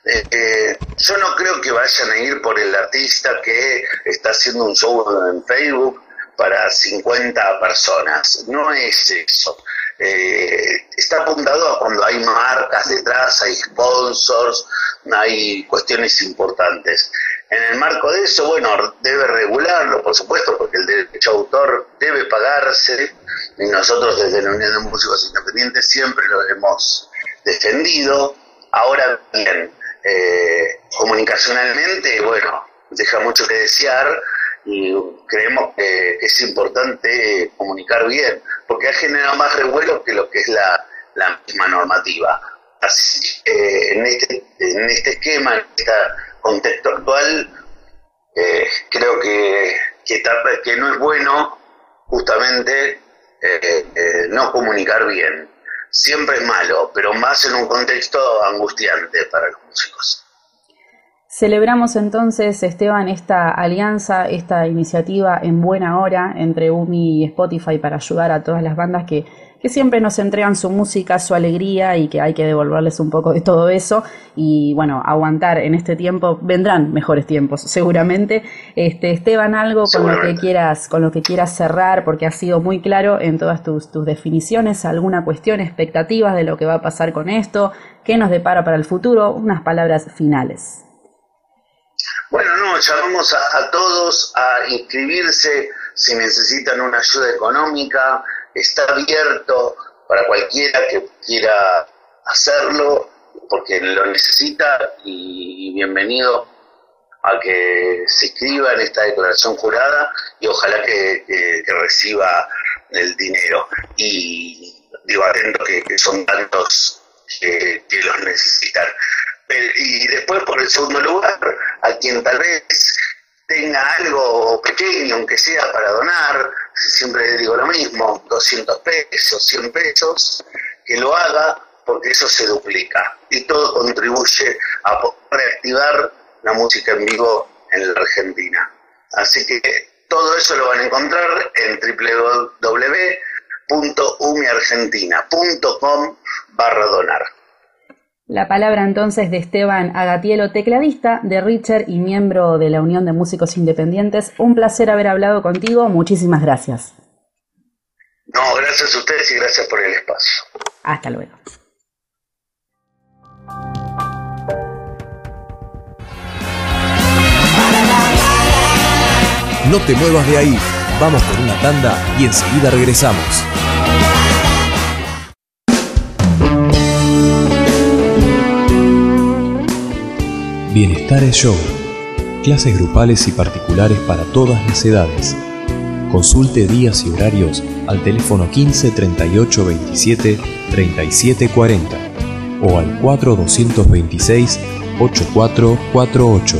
Eh, eh, yo no creo que vayan a ir por el artista que está haciendo un show en Facebook para 50 personas. No es eso. Eh, está apuntado a cuando hay marcas detrás, hay sponsors, hay cuestiones importantes. En el marco de eso, bueno, debe regularlo, por supuesto, porque el derecho autor debe pagarse, y nosotros desde la Unión de Músicos Independientes siempre lo hemos defendido. Ahora bien, eh, comunicacionalmente, bueno, deja mucho que desear y creemos que, es importante comunicar bien, porque ha generado más revuelo que lo que es la, misma normativa. Así que en, este, en este esquema, en este contexto actual, eh, creo que, que, no es bueno justamente eh, eh, no comunicar bien. Siempre es malo, pero más en un contexto angustiante para los músicos. Celebramos entonces, Esteban, esta alianza, esta iniciativa en buena hora entre UMI y Spotify para ayudar a todas las bandas que, que siempre nos entregan su música, su alegría y que hay que devolverles un poco de todo eso. Y bueno, aguantar en este tiempo, vendrán mejores tiempos, seguramente. Este, Esteban, algo con lo que quieras, con lo que quieras cerrar, porque ha sido muy claro en todas tus, tus definiciones, alguna cuestión, expectativas de lo que va a pasar con esto, qué nos depara para el futuro, unas palabras finales. Bueno, no, llamamos a, todos a inscribirse si necesitan una ayuda económica, está abierto para cualquiera que quiera hacerlo, porque lo necesita y bienvenido a que se inscriba en esta declaración jurada y ojalá que, reciba el dinero. Y digo, atento que, son tantos que, los necesitan. Y después, por el segundo lugar, a quien tal vez tenga algo pequeño, aunque sea para donar, siempre digo lo mismo, 200 pesos, 100 pesos, que lo haga porque eso se duplica y todo contribuye a reactivar la música en vivo en la Argentina. Así que todo eso lo van a encontrar en www.umiargentina.com barra donar. La palabra entonces de Esteban Agatielo, tecladista de Richard y miembro de la Unión de Músicos Independientes. Un placer haber hablado contigo. Muchísimas gracias. No, gracias a ustedes y gracias por el espacio. Hasta luego. No te muevas de ahí. Vamos por una tanda y enseguida regresamos. Bienestar es Yoga. Clases grupales y particulares para todas las edades. Consulte días y horarios al teléfono 15 38 27 37 40 o al 4 226 8448.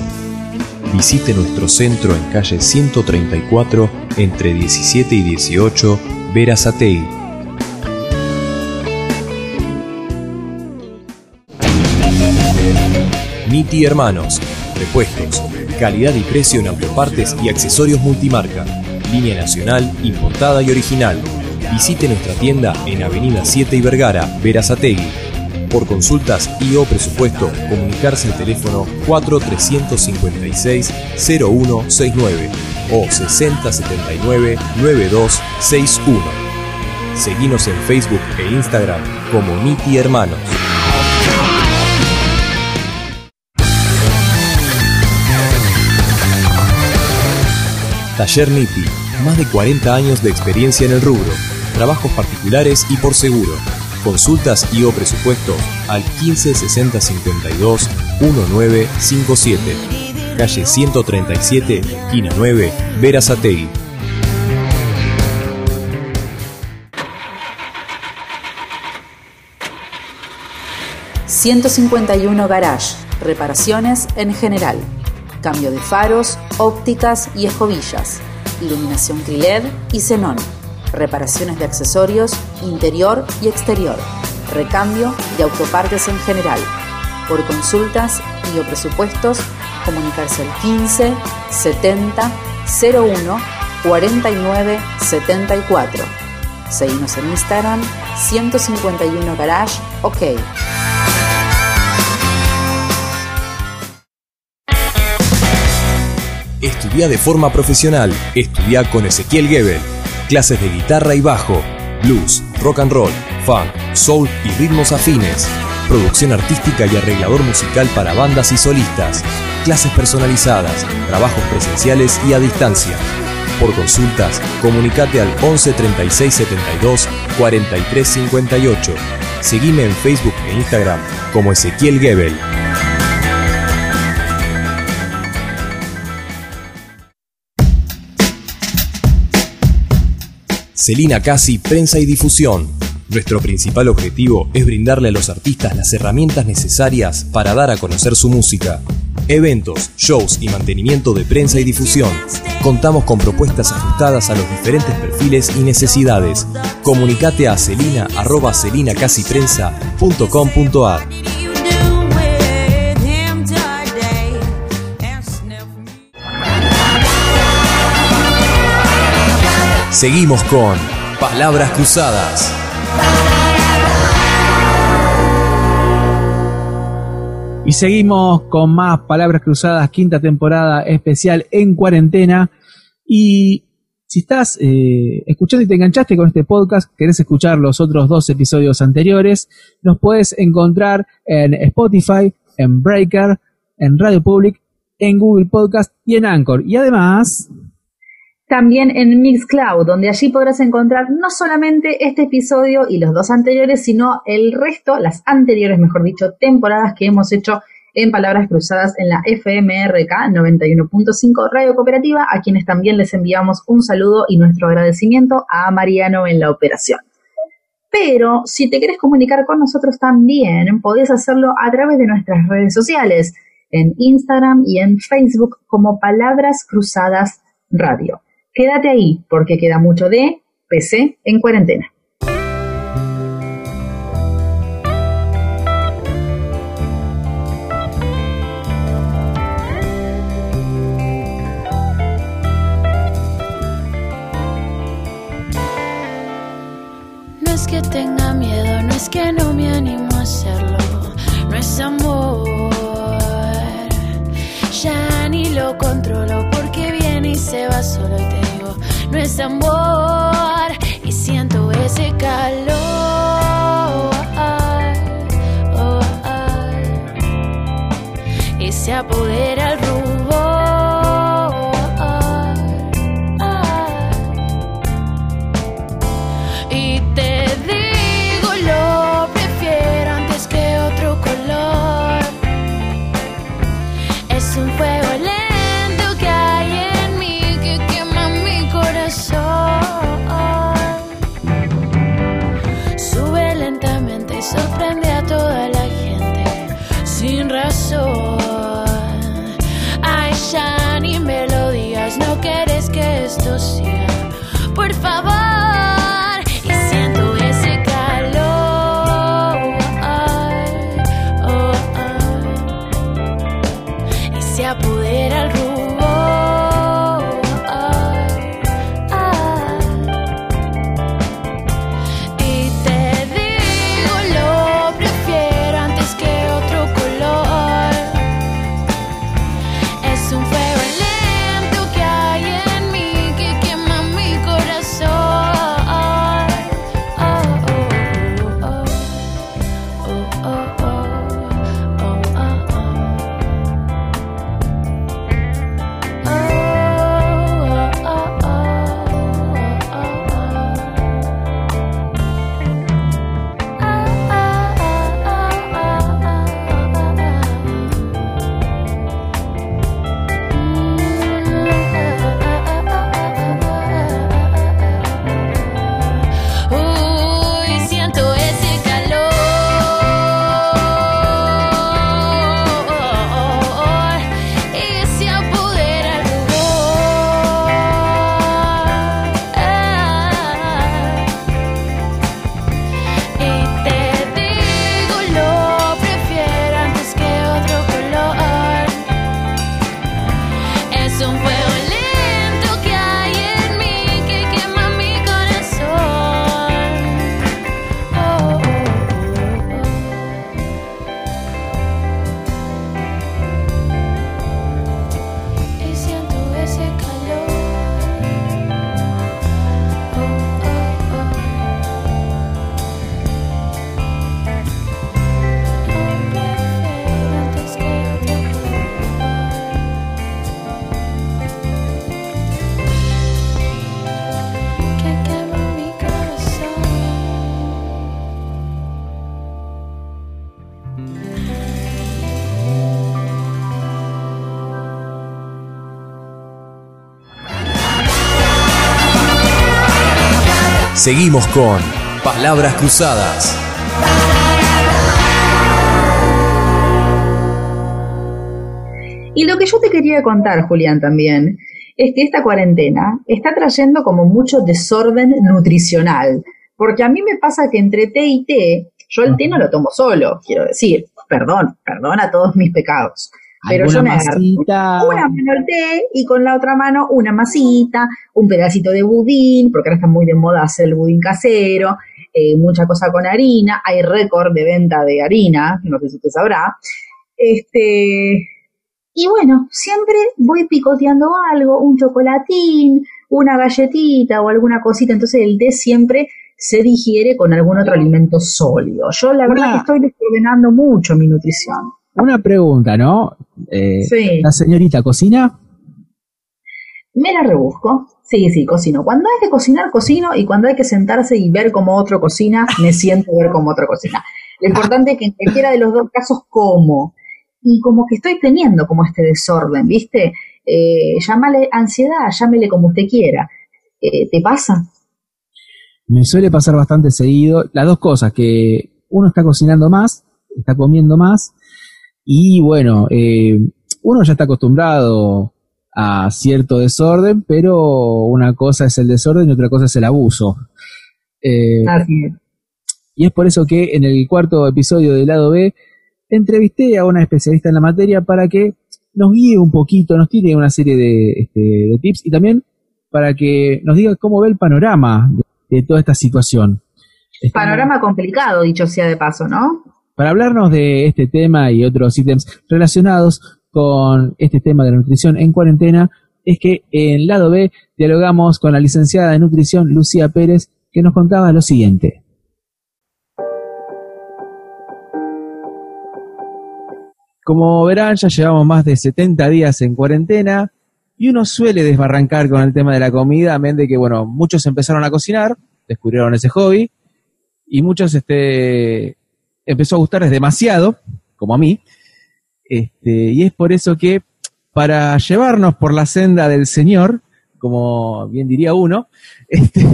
Visite nuestro centro en calle 134 entre 17 y 18 Verazategui. Niti Hermanos. Repuestos. Calidad y precio en autopartes y accesorios multimarca. Línea nacional, importada y original. Visite nuestra tienda en Avenida 7 y Vergara, Verazategui. Por consultas y o presupuesto, comunicarse al teléfono 4356-0169 o 6079-9261. Seguimos en Facebook e Instagram como Niti Hermanos. Taller NIPI, más de 40 años de experiencia en el rubro, trabajos particulares y por seguro. Consultas y o presupuestos al 15 60 52 1957. Calle 137, esquina 9, Verazategui. 151 Garage, reparaciones en general, cambio de faros, ópticas y escobillas, iluminación LED y xenón, reparaciones de accesorios interior y exterior, recambio de autopartes en general. Por consultas y o presupuestos, comunicarse al 15 70 01 49 74. Seguimos en Instagram 151 Garage OK. Estudia de forma profesional. Estudia con Ezequiel Gebel. Clases de guitarra y bajo, blues, rock and roll, funk, soul y ritmos afines. Producción artística y arreglador musical para bandas y solistas. Clases personalizadas, trabajos presenciales y a distancia. Por consultas, comunicate al 11 36 72 43 58. Seguime en Facebook e Instagram como Ezequiel Gebel. Celina Casi Prensa y Difusión. Nuestro principal objetivo es brindarle a los artistas las herramientas necesarias para dar a conocer su música. Eventos, shows y mantenimiento de prensa y difusión. Contamos con propuestas ajustadas a los diferentes perfiles y necesidades. Comunicate a celina.celinacasiprensa.com.ar Seguimos con Palabras Cruzadas. Y seguimos con más Palabras Cruzadas, quinta temporada especial en cuarentena. Y si estás eh, escuchando y te enganchaste con este podcast, querés escuchar los otros dos episodios anteriores, nos puedes encontrar en Spotify, en Breaker, en Radio Public, en Google Podcast y en Anchor. Y además, también en Mixcloud, donde allí podrás encontrar no solamente este episodio y los dos anteriores, sino el resto, las anteriores, mejor dicho, temporadas que hemos hecho en Palabras Cruzadas en la FMRK 91.5 Radio Cooperativa, a quienes también les enviamos un saludo y nuestro agradecimiento a Mariano en la operación. Pero si te quieres comunicar con nosotros también, podés hacerlo a través de nuestras redes sociales, en Instagram y en Facebook como Palabras Cruzadas Radio. Quédate ahí porque queda mucho de PC en cuarentena. No es que tenga miedo, no es que no me animo a hacerlo, no es amor. Ya ni lo controlo porque viene y se va solo y te no amor y siento ese calor. Y se apodera el rubor. so. Seguimos con Palabras Cruzadas. Y lo que yo te quería contar, Julián, también, es que esta cuarentena está trayendo como mucho desorden nutricional. Porque a mí me pasa que entre té y té, yo el té no lo tomo solo, quiero decir, perdón, perdona todos mis pecados. Pero yo me agarro una mano el té y con la otra mano una masita, un pedacito de budín, porque ahora está muy de moda hacer el budín casero, eh, mucha cosa con harina, hay récord de venta de harina, no sé si usted sabrá. Este, y bueno, siempre voy picoteando algo, un chocolatín, una galletita o alguna cosita, entonces el té siempre se digiere con algún otro alimento sólido. Yo la verdad que estoy desordenando mucho mi nutrición. Una pregunta, ¿no? Eh, Sí. ¿La señorita cocina? Me la rebusco. Sí, sí, cocino. Cuando hay que cocinar, cocino y cuando hay que sentarse y ver cómo otro cocina, me siento a ver cómo otro cocina. Lo importante es que en cualquiera de los dos casos como. Y como que estoy teniendo como este desorden, ¿viste? Eh, llámale ansiedad, llámele como usted quiera. Eh, ¿Te pasa? Me suele pasar bastante seguido. Las dos cosas, que uno está cocinando más, está comiendo más, y bueno, eh, uno ya está acostumbrado a cierto desorden, pero una cosa es el desorden y otra cosa es el abuso. Eh, Así es. y es por eso que en el cuarto episodio del lado B entrevisté a una especialista en la materia para que nos guíe un poquito, nos tire una serie de, este, de tips y también para que nos diga cómo ve el panorama de, de toda esta situación. Estamos- Panorama complicado, dicho sea de paso, ¿no? Para hablarnos de este tema y otros ítems relacionados con este tema de la nutrición en cuarentena, es que en lado B dialogamos con la licenciada de nutrición Lucía Pérez, que nos contaba lo siguiente. Como verán, ya llevamos más de 70 días en cuarentena y uno suele desbarrancar con el tema de la comida, a menos de que, bueno, muchos empezaron a cocinar, descubrieron ese hobby, y muchos este, empezó a gustarles demasiado, como a mí, este, y es por eso que para llevarnos por la senda del Señor, como bien diría uno, este,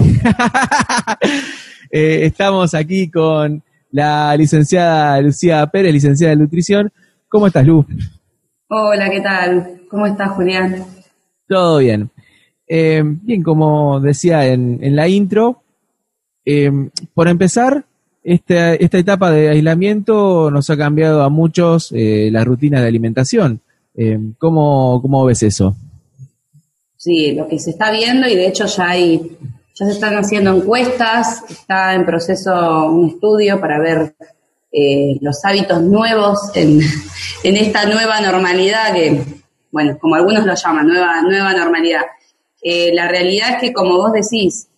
eh, estamos aquí con la licenciada Lucía Pérez, licenciada de nutrición. ¿Cómo estás, Lu? Hola, ¿qué tal? ¿Cómo estás, Julián? Todo bien. Eh, bien, como decía en, en la intro, eh, por empezar, esta, esta etapa de aislamiento nos ha cambiado a muchos eh, la rutina de alimentación. Eh, ¿cómo, ¿Cómo ves eso? Sí, lo que se está viendo y de hecho ya hay, ya se están haciendo encuestas, está en proceso un estudio para ver eh, los hábitos nuevos en, en esta nueva normalidad que, bueno, como algunos lo llaman, nueva, nueva normalidad. Eh, la realidad es que, como vos decís,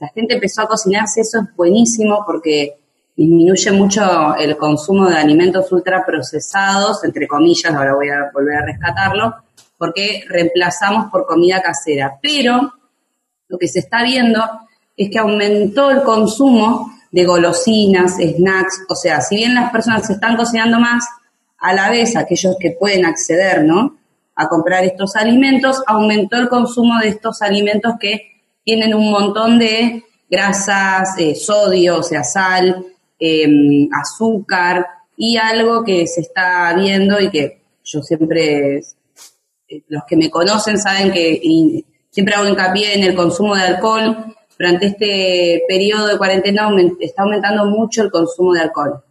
la gente empezó a cocinarse, eso es buenísimo porque disminuye mucho el consumo de alimentos ultraprocesados, entre comillas, ahora voy a volver a rescatarlo, porque reemplazamos por comida casera. Pero lo que se está viendo es que aumentó el consumo de golosinas, snacks, o sea, si bien las personas se están cocinando más, a la vez aquellos que pueden acceder, ¿no? A comprar estos alimentos, aumentó el consumo de estos alimentos que tienen un montón de grasas, eh, sodio, o sea, sal, eh, azúcar y algo que se está viendo y que yo siempre, eh, los que me conocen saben que siempre hago hincapié en el consumo de alcohol. Durante este periodo de cuarentena está aumentando mucho el consumo de alcohol.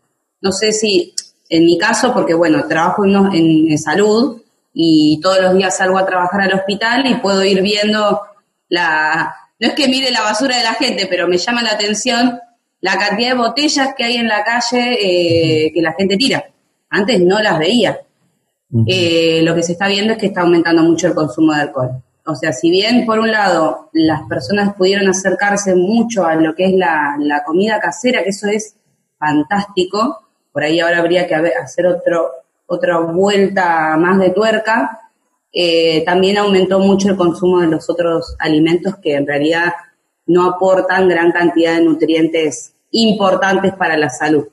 No sé si, en mi caso, porque bueno, trabajo en salud y todos los días salgo a trabajar al hospital y puedo ir viendo la, no es que mire la basura de la gente, pero me llama la atención la cantidad de botellas que hay en la calle eh, que la gente tira. Antes no las veía. Eh, lo que se está viendo es que está aumentando mucho el consumo de alcohol. O sea, si bien por un lado las personas pudieron acercarse mucho a lo que es la, la comida casera, que eso es fantástico, por ahí ahora habría que hacer otro, otra vuelta más de tuerca, eh, también aumentó mucho el consumo de los otros alimentos que en realidad no aportan gran cantidad de nutrientes importantes para la salud.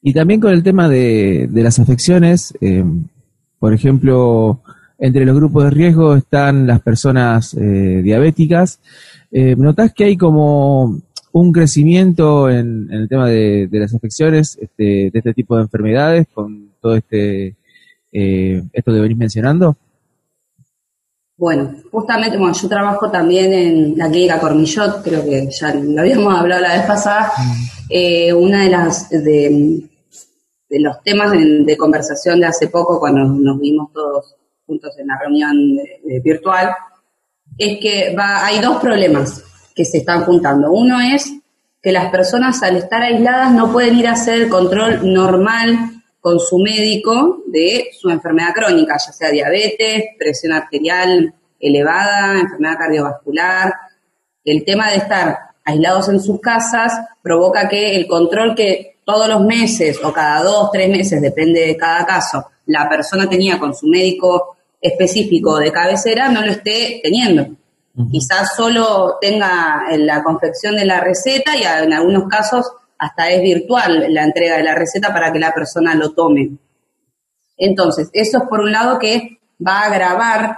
Y también con el tema de, de las afecciones, eh, por ejemplo, entre los grupos de riesgo están las personas eh, diabéticas. Eh, ¿Notás que hay como un crecimiento en, el tema de, las afecciones este, de este tipo de enfermedades con todo este eh, esto que venís mencionando? Bueno, justamente, bueno, yo trabajo también en la clínica Cormillot, creo que ya lo habíamos hablado la vez pasada. Eh, una de las de, los temas de, conversación de hace poco, cuando nos vimos todos juntos en la reunión virtual, es que va, hay dos problemas que se están juntando. Uno es que las personas al estar aisladas no pueden ir a hacer el control normal con su médico de su enfermedad crónica, ya sea diabetes, presión arterial elevada, enfermedad cardiovascular. El tema de estar aislados en sus casas provoca que el control que todos los meses o cada dos, tres meses, depende de cada caso, la persona tenía con su médico específico de cabecera no lo esté teniendo. Quizás solo tenga la confección de la receta y en algunos casos hasta es virtual la entrega de la receta para que la persona lo tome. Entonces, eso es por un lado que va a agravar,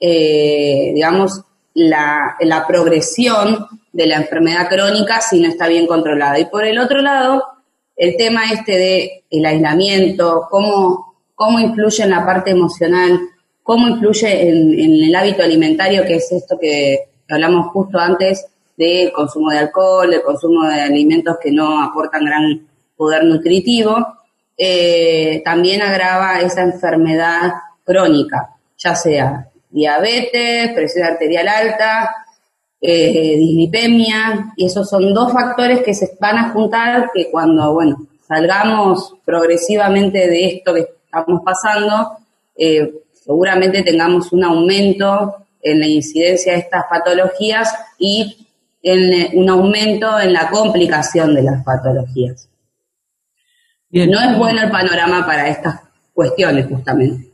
eh, digamos, la, la, progresión de la enfermedad crónica si no está bien controlada. Y por el otro lado, el tema este de el aislamiento, cómo, cómo influye en la parte emocional, cómo influye en, en el hábito alimentario, que es esto que hablamos justo antes, del consumo de alcohol, del consumo de alimentos que no aportan gran poder nutritivo, eh, también agrava esa enfermedad crónica, ya sea diabetes, presión arterial alta, eh, dislipemia, y esos son dos factores que se van a juntar que cuando, bueno, salgamos progresivamente de esto que estamos pasando, eh, seguramente tengamos un aumento en la incidencia de estas patologías y en un aumento en la complicación de las patologías. No es bueno el panorama para estas cuestiones, justamente.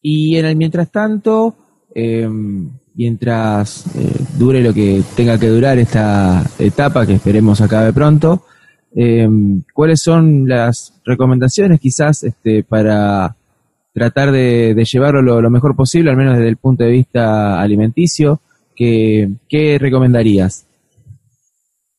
Y en el mientras tanto, em, mientras eh, dure lo que tenga que durar esta etapa, que esperemos acabe pronto, ¿cuáles son las recomendaciones quizás este, para tratar de, llevarlo lo, mejor posible, al menos desde el punto de vista alimenticio? ¿Qué, qué recomendarías?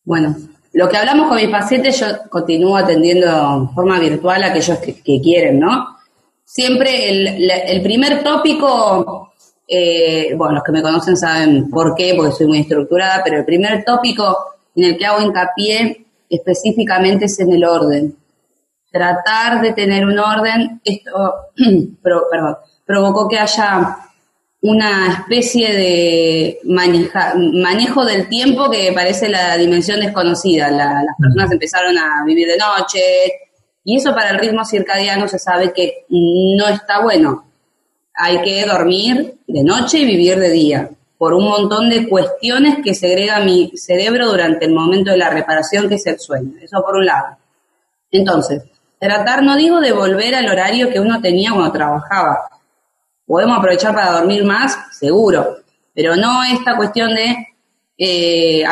Bueno, lo que hablamos con mis pacientes, yo continúo atendiendo en forma virtual a aquellos que, quieren, ¿no? Siempre el, primer tópico, eh, bueno, los que me conocen saben por qué, porque soy muy estructurada, pero el primer tópico en el que hago hincapié específicamente es en el orden. Tratar de tener un orden, esto, perdón, provocó que haya una especie de manejo del tiempo que parece la dimensión desconocida. las personas empezaron a vivir de noche y eso para el ritmo circadiano se sabe que no está bueno. Hay que dormir de noche y vivir de día por un montón de cuestiones que segrega mi cerebro durante el momento de la reparación que es el sueño. Eso por un lado. Entonces, tratar, no digo de volver al horario que uno tenía cuando trabajaba, ¿Podemos aprovechar para dormir más? Seguro, pero no esta cuestión de eh,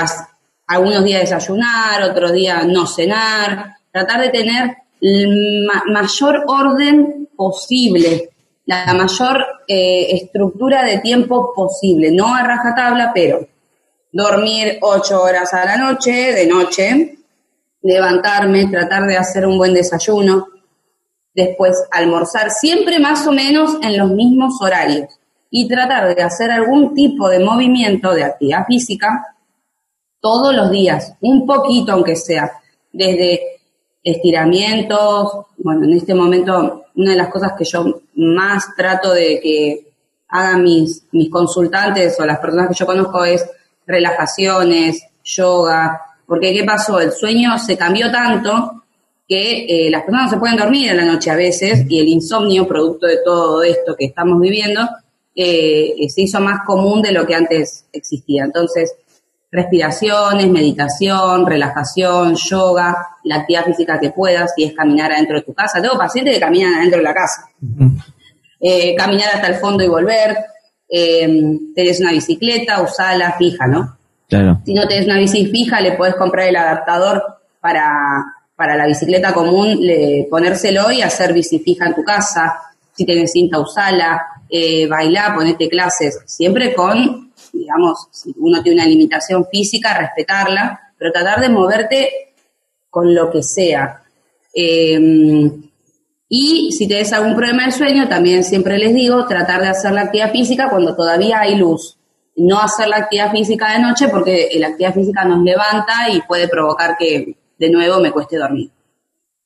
algunos días desayunar, otros días no cenar, tratar de tener el mayor orden posible, la mayor eh, estructura de tiempo posible, no a rajatabla, pero dormir ocho horas a la noche, de noche, levantarme, tratar de hacer un buen desayuno, después almorzar, siempre más o menos en los mismos horarios y tratar de hacer algún tipo de movimiento de actividad física todos los días, un poquito aunque sea, desde estiramientos, bueno, en este momento una de las cosas que yo más trato de que hagan mis, mis consultantes o las personas que yo conozco es relajaciones, yoga, porque ¿qué pasó? El sueño se cambió tanto que eh, las personas no se pueden dormir en la noche a veces y el insomnio, producto de todo esto que estamos viviendo, eh, se hizo más común de lo que antes existía. Entonces, respiraciones, meditación, relajación, yoga, la actividad física que puedas, si es caminar adentro de tu casa. Tengo pacientes que caminan adentro de la casa. Eh, caminar hasta el fondo y volver. tenés una bicicleta, usala fija, ¿no? Claro. Si no tenés una bici fija, le podés comprar el adaptador para para la bicicleta común le, ponérselo y hacer bici fija en tu casa. Si tienes cinta, usala. eh, ponerte clases, siempre con, digamos, si uno tiene una limitación física, respetarla, pero tratar de moverte con lo que sea. Em, y si tienes algún problema de sueño, también siempre les digo, tratar de hacer la actividad física cuando todavía hay luz. No hacer la actividad física de noche porque la actividad física nos levanta y puede provocar que de nuevo me cueste dormir.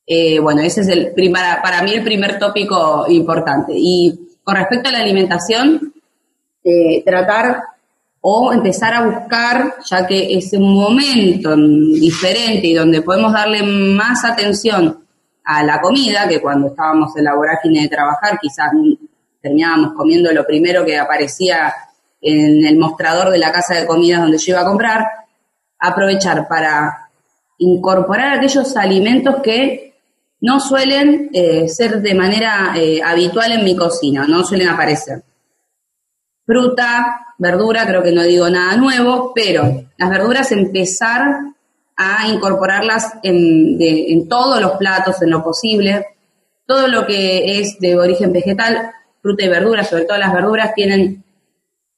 Eh, bueno, ese es el para, para mí el primer tópico importante. Y con respecto a la alimentación, eh, tratar o empezar a buscar, ya que es un momento diferente y donde podemos darle más atención a la comida, que cuando estábamos en la vorágine de trabajar quizás terminábamos comiendo lo primero que aparecía en el mostrador de la casa de comidas donde yo iba a comprar, aprovechar para incorporar aquellos alimentos que no suelen eh, ser de manera eh, habitual en mi cocina, no suelen aparecer. Fruta, verdura, creo que no digo nada nuevo, pero las verduras empezar a incorporarlas en, todos los platos, en lo posible. Todo lo que es de origen vegetal, fruta y verdura, sobre todo las verduras, tienen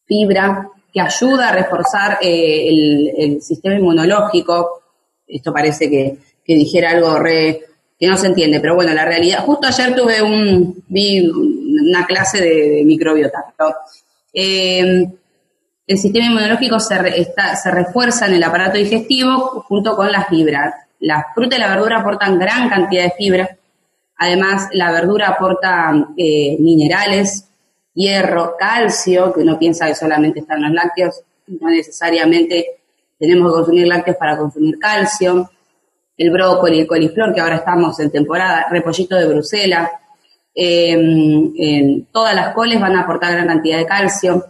fibra que ayuda a reforzar eh, el, sistema inmunológico. Esto parece que, dijera algo re, que no se entiende, pero bueno, la realidad. Justo ayer tuve un, vi una clase de, microbiota. Eh, el sistema inmunológico se, se refuerza en el aparato digestivo junto con las fibras. La fruta y la verdura aportan gran cantidad de fibra. Además, la verdura aporta eh, minerales, hierro, calcio, que uno piensa que solamente están los lácteos, no necesariamente tenemos que consumir lácteos para consumir calcio. El brócoli, el coliflor, que ahora estamos en temporada, repollito de Bruselas. Em, todas las coles van a aportar gran cantidad de calcio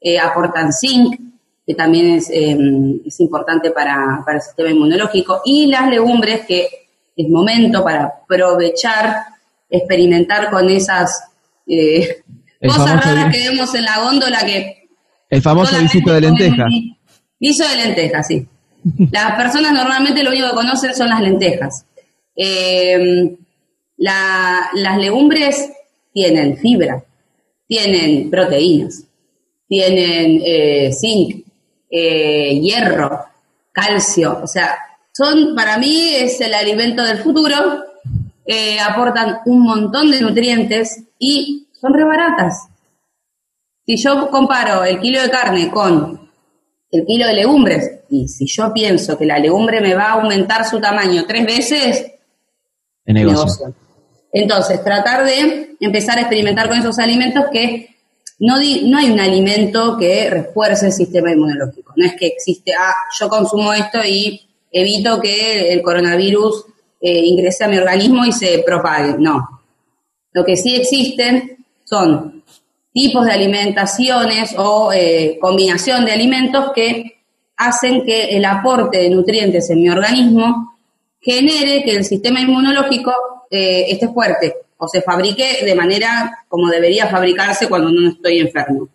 eh, aportan zinc, que también es, em, es importante para, para, el sistema inmunológico, y las legumbres, que es momento para aprovechar, experimentar con esas eh, cosas raras que vemos en la góndola que... El famoso guisito de lenteja. Guiso de lenteja, sí. Las personas normalmente lo único que conocen son las lentejas. Em, las legumbres tienen fibra, tienen proteínas, tienen eh, zinc, eh, hierro, calcio, o sea, son, para mí es el alimento del futuro, eh, aportan un montón de nutrientes y son re baratas. Si yo comparo el kilo de carne con el kilo de legumbres, y si yo pienso que la legumbre me va a aumentar su tamaño tres veces, el negocio. Entonces, tratar de empezar a experimentar con esos alimentos que no, no hay un alimento que refuerce el sistema inmunológico. No es que existe, ah, yo consumo esto y evito que el coronavirus eh, ingrese a mi organismo y se propague. No. Lo que sí existen son tipos de alimentaciones o eh, combinación de alimentos que hacen que el aporte de nutrientes en mi organismo genere que el sistema inmunológico eh, esté fuerte o se fabrique de manera como debería fabricarse cuando no estoy enfermo.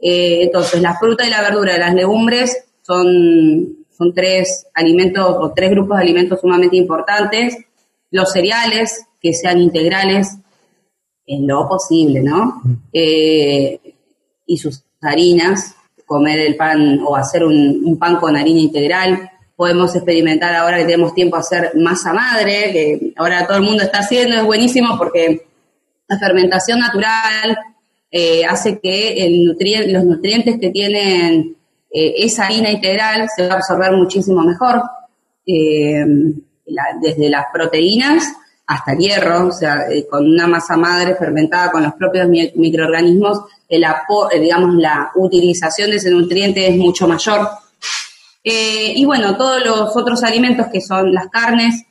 Eh, entonces, la fruta y la verdura las legumbres son, son tres alimentos o tres grupos de alimentos sumamente importantes. Los cereales, que sean integrales en lo posible, ¿no? Eh, y sus harinas, comer el pan o hacer un, un pan con harina integral, podemos experimentar ahora que tenemos tiempo a hacer masa madre, que ahora todo el mundo está haciendo, es buenísimo porque la fermentación natural eh, hace que el los nutrientes que tienen eh, esa harina integral se va a absorber muchísimo mejor, eh, desde las proteínas hasta hierro, o sea, con una masa madre fermentada con los propios microorganismos, el digamos, la utilización de ese nutriente es mucho mayor. Eh, y bueno, todos los otros alimentos que son las carnes,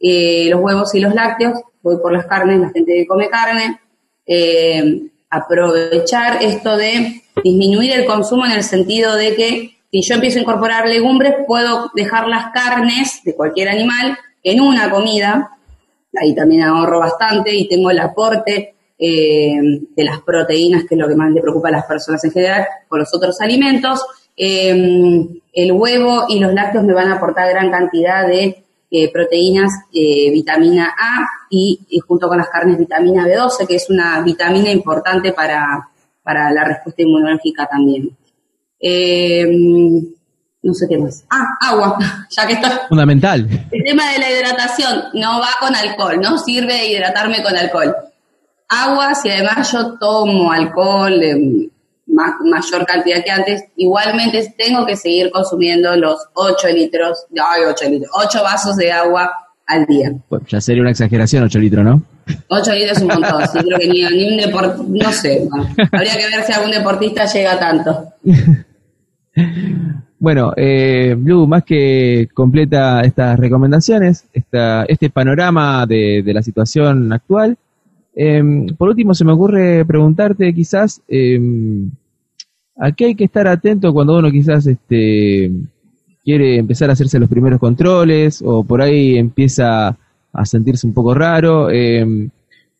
eh, los huevos y los lácteos, voy por las carnes, la gente que come carne, eh, aprovechar esto de disminuir el consumo en el sentido de que si yo empiezo a incorporar legumbres, puedo dejar las carnes de cualquier animal en una comida, ahí también ahorro bastante y tengo el aporte de las proteínas, que es lo que más le preocupa a las personas en general, con los otros alimentos, Em, el huevo y los lácteos me van a aportar gran cantidad de eh, proteínas, eh, vitamina A y, junto con las carnes vitamina B12, que es una vitamina importante para, para la respuesta inmunológica también. No sé qué más. Ah, agua, ya que esto Fundamental. El tema de la hidratación no va con alcohol, no sirve hidratarme con alcohol. Agua, si además yo tomo alcohol en mayor cantidad que antes, igualmente tengo que seguir consumiendo los 8 litros, ay, 8 litros, 8 vasos de agua al día. Pues ya sería una exageración 8 litros, ¿no? 8 litros es un montón, sí, creo que ni, ni un deportista, no sé, habría que ver si algún deportista llega a tanto. Bueno, eh, Blue, más que completa estas recomendaciones, esta, este panorama de, la situación actual, em, por último se me ocurre preguntarte quizás em, a qué hay que estar atento cuando uno quizás este, quiere empezar a hacerse los primeros controles o por ahí empieza a sentirse un poco raro. Em,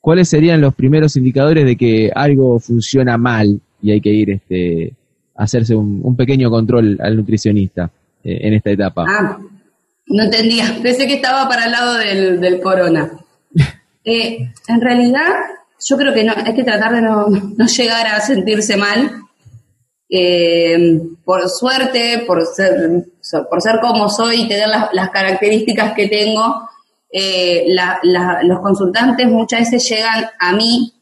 ¿Cuáles serían los primeros indicadores de que algo funciona mal y hay que ir este, hacerse un, pequeño control al nutricionista eh, en esta etapa. Ah, no entendía. Pensé que estaba para el lado del, corona. Eh, en realidad, yo creo que no, hay que tratar de no, llegar a sentirse mal. Eh, por suerte, por ser, por ser como soy y tener las, características que tengo, los consultantes muchas veces llegan a mí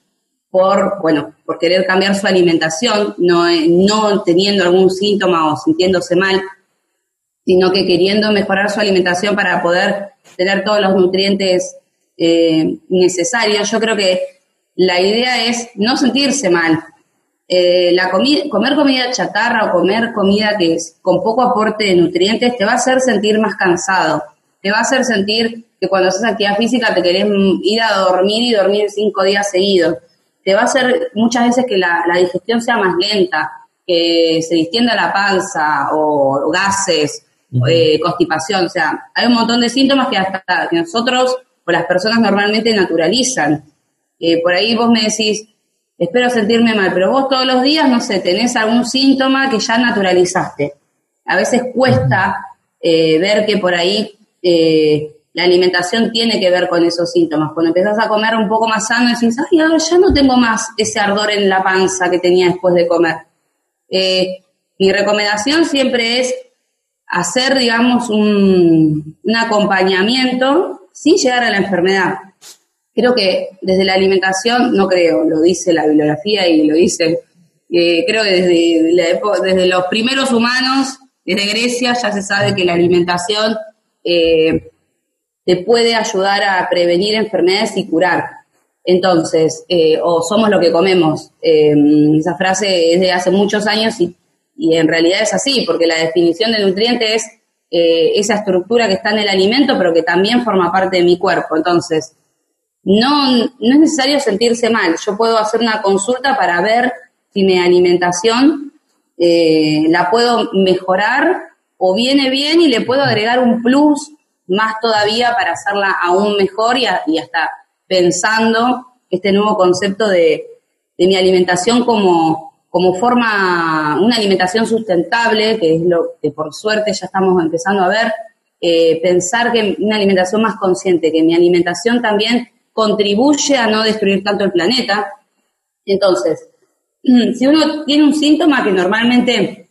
por, bueno, por querer cambiar su alimentación, no, eh, no teniendo algún síntoma o sintiéndose mal, sino que queriendo mejorar su alimentación para poder tener todos los nutrientes eh, necesarios. Yo creo que la idea es no sentirse mal. Eh, la comer comida chatarra o comer comida que es con poco aporte de nutrientes te va a hacer sentir más cansado, te va a hacer sentir que cuando haces actividad física te querés ir a dormir y dormir cinco días seguidos te va a hacer muchas veces que la, digestión sea más lenta, que se distienda la panza o, gases, eh, constipación, o sea, hay un montón de síntomas que hasta que nosotros o las personas normalmente naturalizan. Eh, por ahí vos me decís, espero sentirme mal, pero vos todos los días, no sé, tenés algún síntoma que ya naturalizaste. A veces cuesta eh, ver que por ahí la alimentación tiene que ver con esos síntomas. Cuando empezás a comer un poco más sano, decís, ay, ya no tengo más ese ardor en la panza que tenía después de comer. Eh, mi recomendación siempre es hacer, digamos, un, acompañamiento sin llegar a la enfermedad. Creo que desde la alimentación, no creo, lo dice la bibliografía y lo dice, eh, creo que desde, desde los primeros humanos, desde Grecia, ya se sabe que la alimentación eh, te puede ayudar a prevenir enfermedades y curar. Entonces, eh, o somos lo que comemos. Em, esa frase es de hace muchos años y, en realidad es así, porque la definición de nutriente es eh, esa estructura que está en el alimento, pero que también forma parte de mi cuerpo. Entonces, no, no es necesario sentirse mal. Yo puedo hacer una consulta para ver si mi alimentación eh, la puedo mejorar o viene bien y le puedo agregar un plus más todavía para hacerla aún mejor y, hasta pensando este nuevo concepto de, mi alimentación como, como forma, una alimentación sustentable, que es lo que por suerte ya estamos empezando a ver, eh, pensar que una alimentación más consciente, que mi alimentación también contribuye a no destruir tanto el planeta. Entonces, si uno tiene un síntoma que normalmente,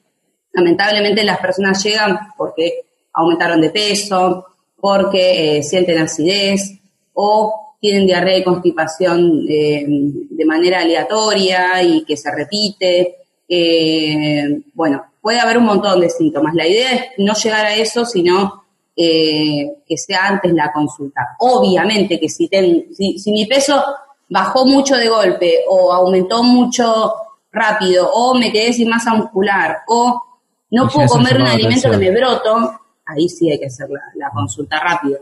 lamentablemente las personas llegan porque aumentaron de peso, porque eh, sienten acidez o tienen diarrea y constipación eh, de manera aleatoria y que se repite. Eh, bueno, puede haber un montón de síntomas. La idea es no llegar a eso, sino que sea antes la consulta. Obviamente que si, si, mi peso bajó mucho de golpe o aumentó mucho rápido o me quedé sin masa muscular o no puedo comer un alimento que me broto, ahí sí hay que hacer la, consulta rápido.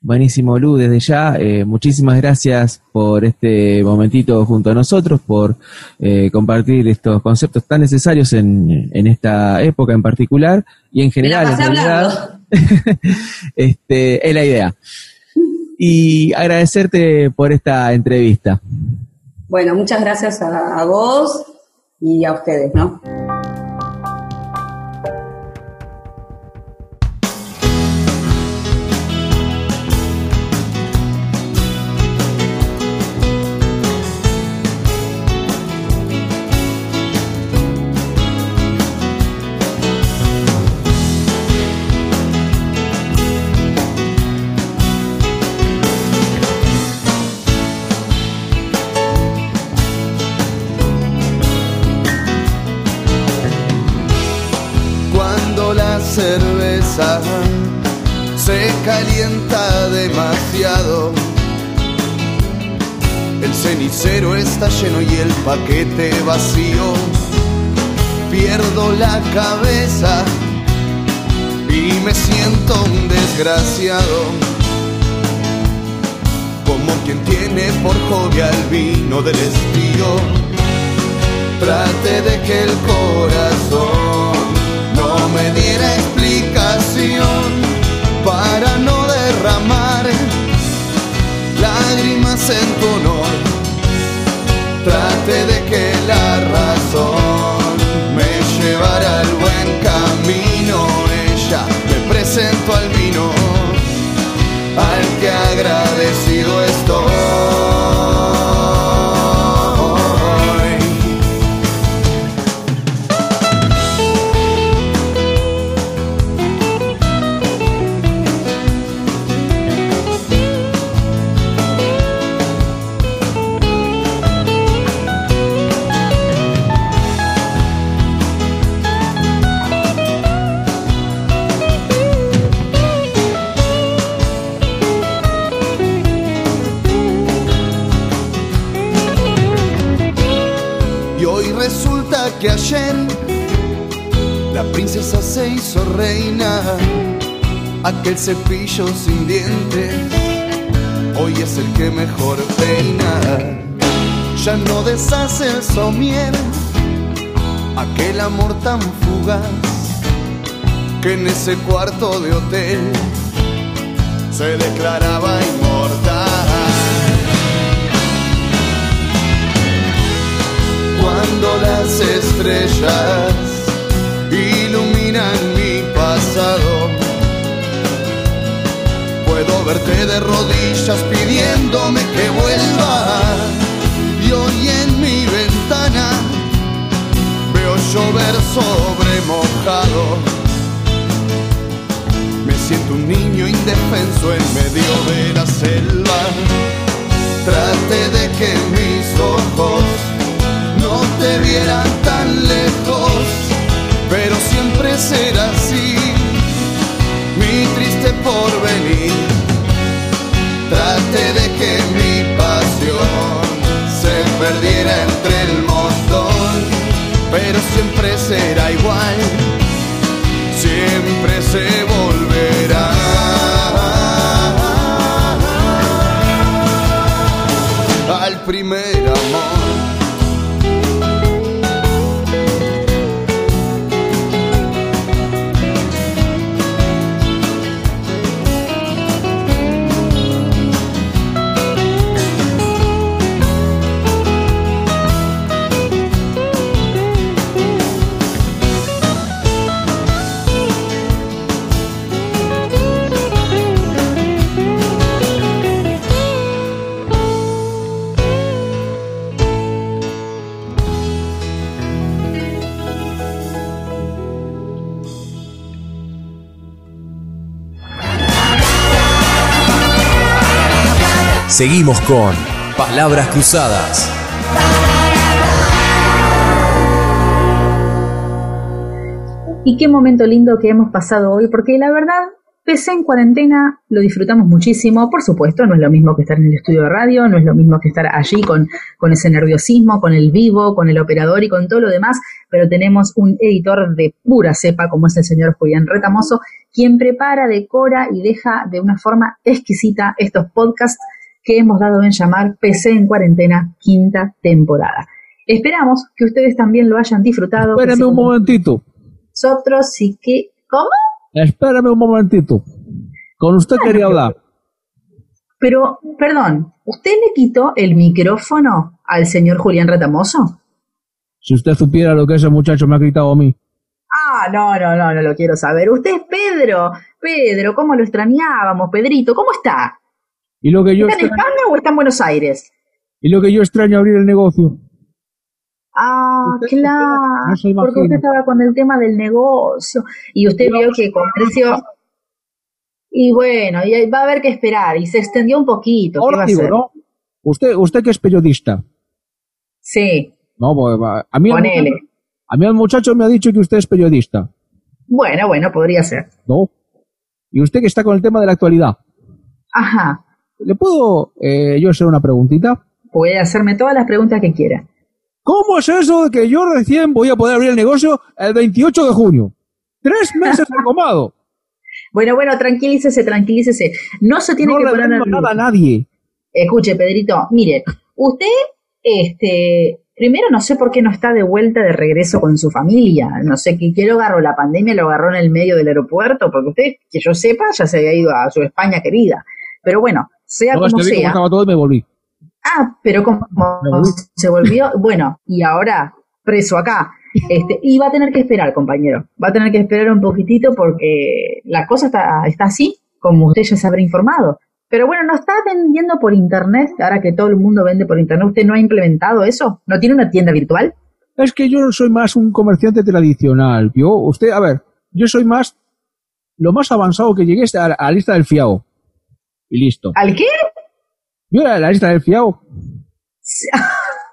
Buenísimo, Lu, desde ya, eh, muchísimas gracias por este momentito junto a nosotros, por eh, compartir estos conceptos tan necesarios en, en, esta época en particular y en general, en realidad, este, es la idea. Y agradecerte por esta entrevista. Bueno, muchas gracias a vos y a ustedes, ¿no? Está lleno y el paquete vacío. Pierdo la cabeza y me siento un desgraciado. Como quien tiene por hobby al vino del estío. Trate de que el corazón no me diera explicación para no derramar lágrimas en tu honor. Trate de que la razón me llevara al buen camino. Ella me presentó al vino, al que agradecido estoy. Que ayer la princesa se hizo reina. Aquel cepillo sin dientes hoy es el que mejor peina. Ya no deshace el somier, aquel amor tan fugaz que en ese cuarto de hotel se declaraba. Cuando las estrellas iluminan mi pasado. Puedo verte de rodillas pidiéndome que vuelva. Y hoy en mi ventana veo llover sobre mojado. Me siento un niño indefenso en medio de la selva. Trate de que mis ojos te vieran tan lejos, pero siempre será así, mi triste porvenir. Trate de que mi pasión se perdiera entre el montón, pero siempre será igual, siempre se volverá. Al primer amor. Seguimos con Palabras Cruzadas. Y qué momento lindo que hemos pasado hoy, porque la verdad, PC en cuarentena lo disfrutamos muchísimo. Por supuesto, no es lo mismo que estar en el estudio de radio, no es lo mismo que estar allí con, con ese nerviosismo, con el vivo, con el operador y con todo lo demás, pero tenemos un editor de pura cepa, como es el señor Julián Retamoso, quien prepara, decora y deja de una forma exquisita estos podcasts que hemos dado en llamar PC en cuarentena quinta temporada. Esperamos que ustedes también lo hayan disfrutado. Espérame un momentito. nosotros sí que... ¿Cómo? Espérame un momentito. Con usted quería hablar. Pero, perdón, ¿usted le quitó el micrófono al señor Julián Retamoso? Si usted supiera lo que ese muchacho me ha gritado a mí. Ah, no, no, no, no lo quiero saber. Usted es Pedro. Pedro, ¿cómo lo extrañábamos? Pedrito, ¿cómo está? Y lo que yo ¿Está en España o está en Buenos Aires? y lo que yo extraño abrir el negocio. Ah, Usted- claro, no se porque usted estaba con el tema del negocio y usted vio que con precio... Y bueno, y va a haber que esperar y se extendió un poquito. ¿qué va a hacer? ¿no? Usted, usted que es periodista. Sí, No, pues, a mí, el Ponele. muchacho, a mí el muchacho me ha dicho que usted es periodista. bueno, bueno, podría ser. ¿No? Y usted que está con el tema de la actualidad, Ajá. ¿Le puedo eh, yo hacer una preguntita? Puede hacerme todas las preguntas que quiera. ¿Cómo es eso de que yo recién voy a poder abrir el negocio el 28 de junio? Tres meses engomado. Bueno, bueno, tranquilícese, tranquilícese. No se tiene no que le poner nada a nadie. Escuche, Pedrito, mire, usted, este, primero no sé por qué no está de vuelta de regreso con su familia. No sé qué, qué lo agarró la pandemia, lo agarró en el medio del aeropuerto, porque usted, que yo sepa, ya se había ido a su España querida. Pero bueno, sea No, es como que vi cómo sea. estaba todo y me volví. Ah, pero como volví. se volvió, bueno, y ahora preso acá. Este, y va a tener que esperar, compañero. Va a tener que esperar un poquitito porque la cosa está, está así, como usted ya se habrá informado. Pero bueno, ¿no está vendiendo por internet? Ahora que todo el mundo vende por internet, ¿usted no ha implementado eso? ¿No tiene una tienda virtual? Es que yo soy más un comerciante tradicional. Yo, usted, a ver, yo soy más, lo más avanzado que llegué es a, a la lista del fiao. Y listo. ¿Al qué? Yo era la lista del fiao.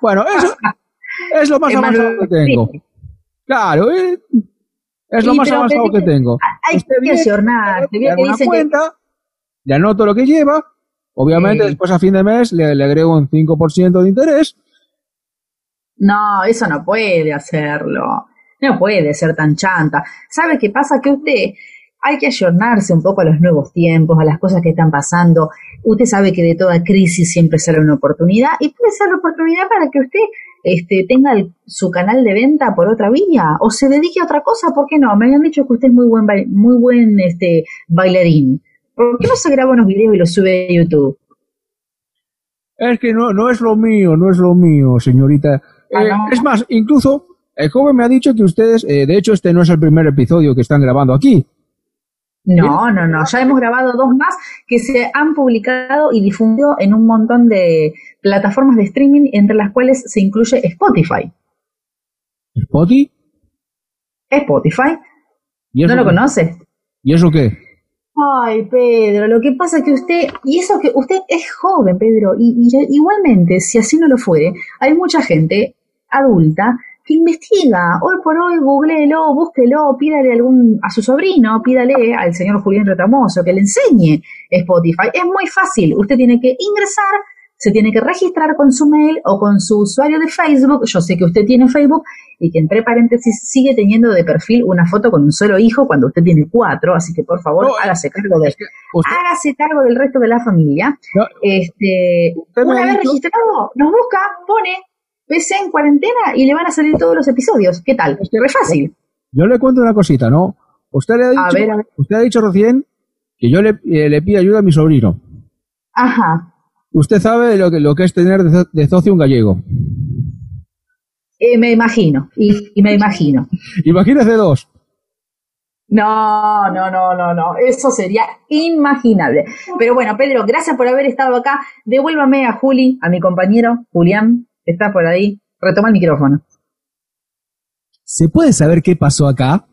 Bueno, eso es lo más avanzado que tengo. Claro, eh, es lo Sí, más avanzado que tengo. Hay Usted que cuenta, le anoto lo que lleva, obviamente Sí. después a fin de mes le, le agrego un 5% de interés. No, eso no puede hacerlo. No puede ser tan chanta. ¿Sabe qué pasa? Que usted hay que ayornarse un poco a los nuevos tiempos, a las cosas que están pasando. Usted sabe que de toda crisis siempre sale una oportunidad y puede ser la oportunidad para que usted este, tenga el- su canal de venta por otra vía o se dedique a otra cosa. ¿Por qué no? Me habían dicho que usted es muy buen, muy buen este, bailarín. ¿Por qué no se graba unos videos y los sube a YouTube? Es que no, no es lo mío, no es lo mío, señorita. Ah, Eh, no. Es más, incluso el joven me ha dicho que ustedes, eh, de hecho este no es el primer episodio que están grabando aquí. No, no, no. Ya hemos grabado dos más que se han publicado y difundido en un montón de plataformas de streaming, entre las cuales se incluye Spotify. Spotify, ¿Y ¿no lo qué? conoce? ¿Y eso qué? Ay, Pedro, lo que pasa es que usted, y eso que usted es joven, Pedro, y, y igualmente, si así no lo fuere, hay mucha gente adulta investiga, hoy por hoy, googleelo, búsquelo, pídale algún, a su sobrino, pídale al señor Julián Retamoso que le enseñe Spotify. Es muy fácil, usted tiene que ingresar, se tiene que registrar con su mail o con su usuario de Facebook, yo sé que usted tiene Facebook, y que entre paréntesis sigue teniendo de perfil una foto con un solo hijo cuando usted tiene cuatro, así que por favor No, hágase cargo de Usted- hágase cargo del resto de la familia. No. Este, una vez dicho- registrado, nos busca, pone PC en cuarentena y le van a salir todos los episodios. ¿Qué tal? Es Re fácil. Yo le cuento una cosita, ¿no? Usted le ha dicho, A ver, a ver. usted ha dicho recién que yo le, eh, le pido ayuda a mi sobrino. Ajá. Usted sabe lo que, lo que es tener de, so- de socio un gallego. Eh, me imagino, y, y me imagino. Imagínese dos. No, no, no, no, no. Eso sería inimaginable. Pero bueno, Pedro, gracias por haber estado acá. Devuélvame a Juli, a mi compañero Julián, que está por ahí. Retoma el micrófono. ¿Se puede saber qué pasó acá?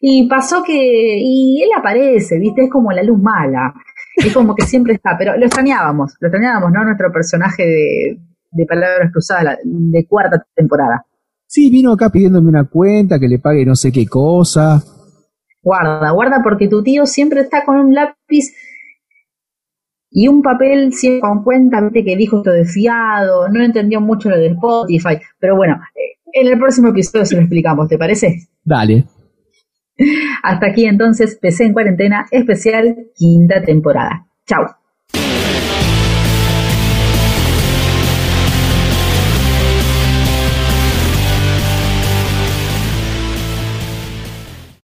Y pasó que, y él aparece, ¿viste? Es como la luz mala. Es como que siempre está, pero lo extrañábamos, lo extrañábamos, ¿no? Nuestro personaje de, de palabras cruzadas de cuarta temporada. Sí, vino acá pidiéndome una cuenta, que le pague no sé qué cosa. Guarda, guarda, porque tu tío siempre está con un lápiz y un papel siempre con cuenta, viste que dijo esto de fiado, no entendió mucho lo de Spotify, pero bueno, eh, en el próximo episodio se lo explicamos, ¿te parece? Dale. Hasta aquí entonces, PC en cuarentena, especial quinta temporada. Chao.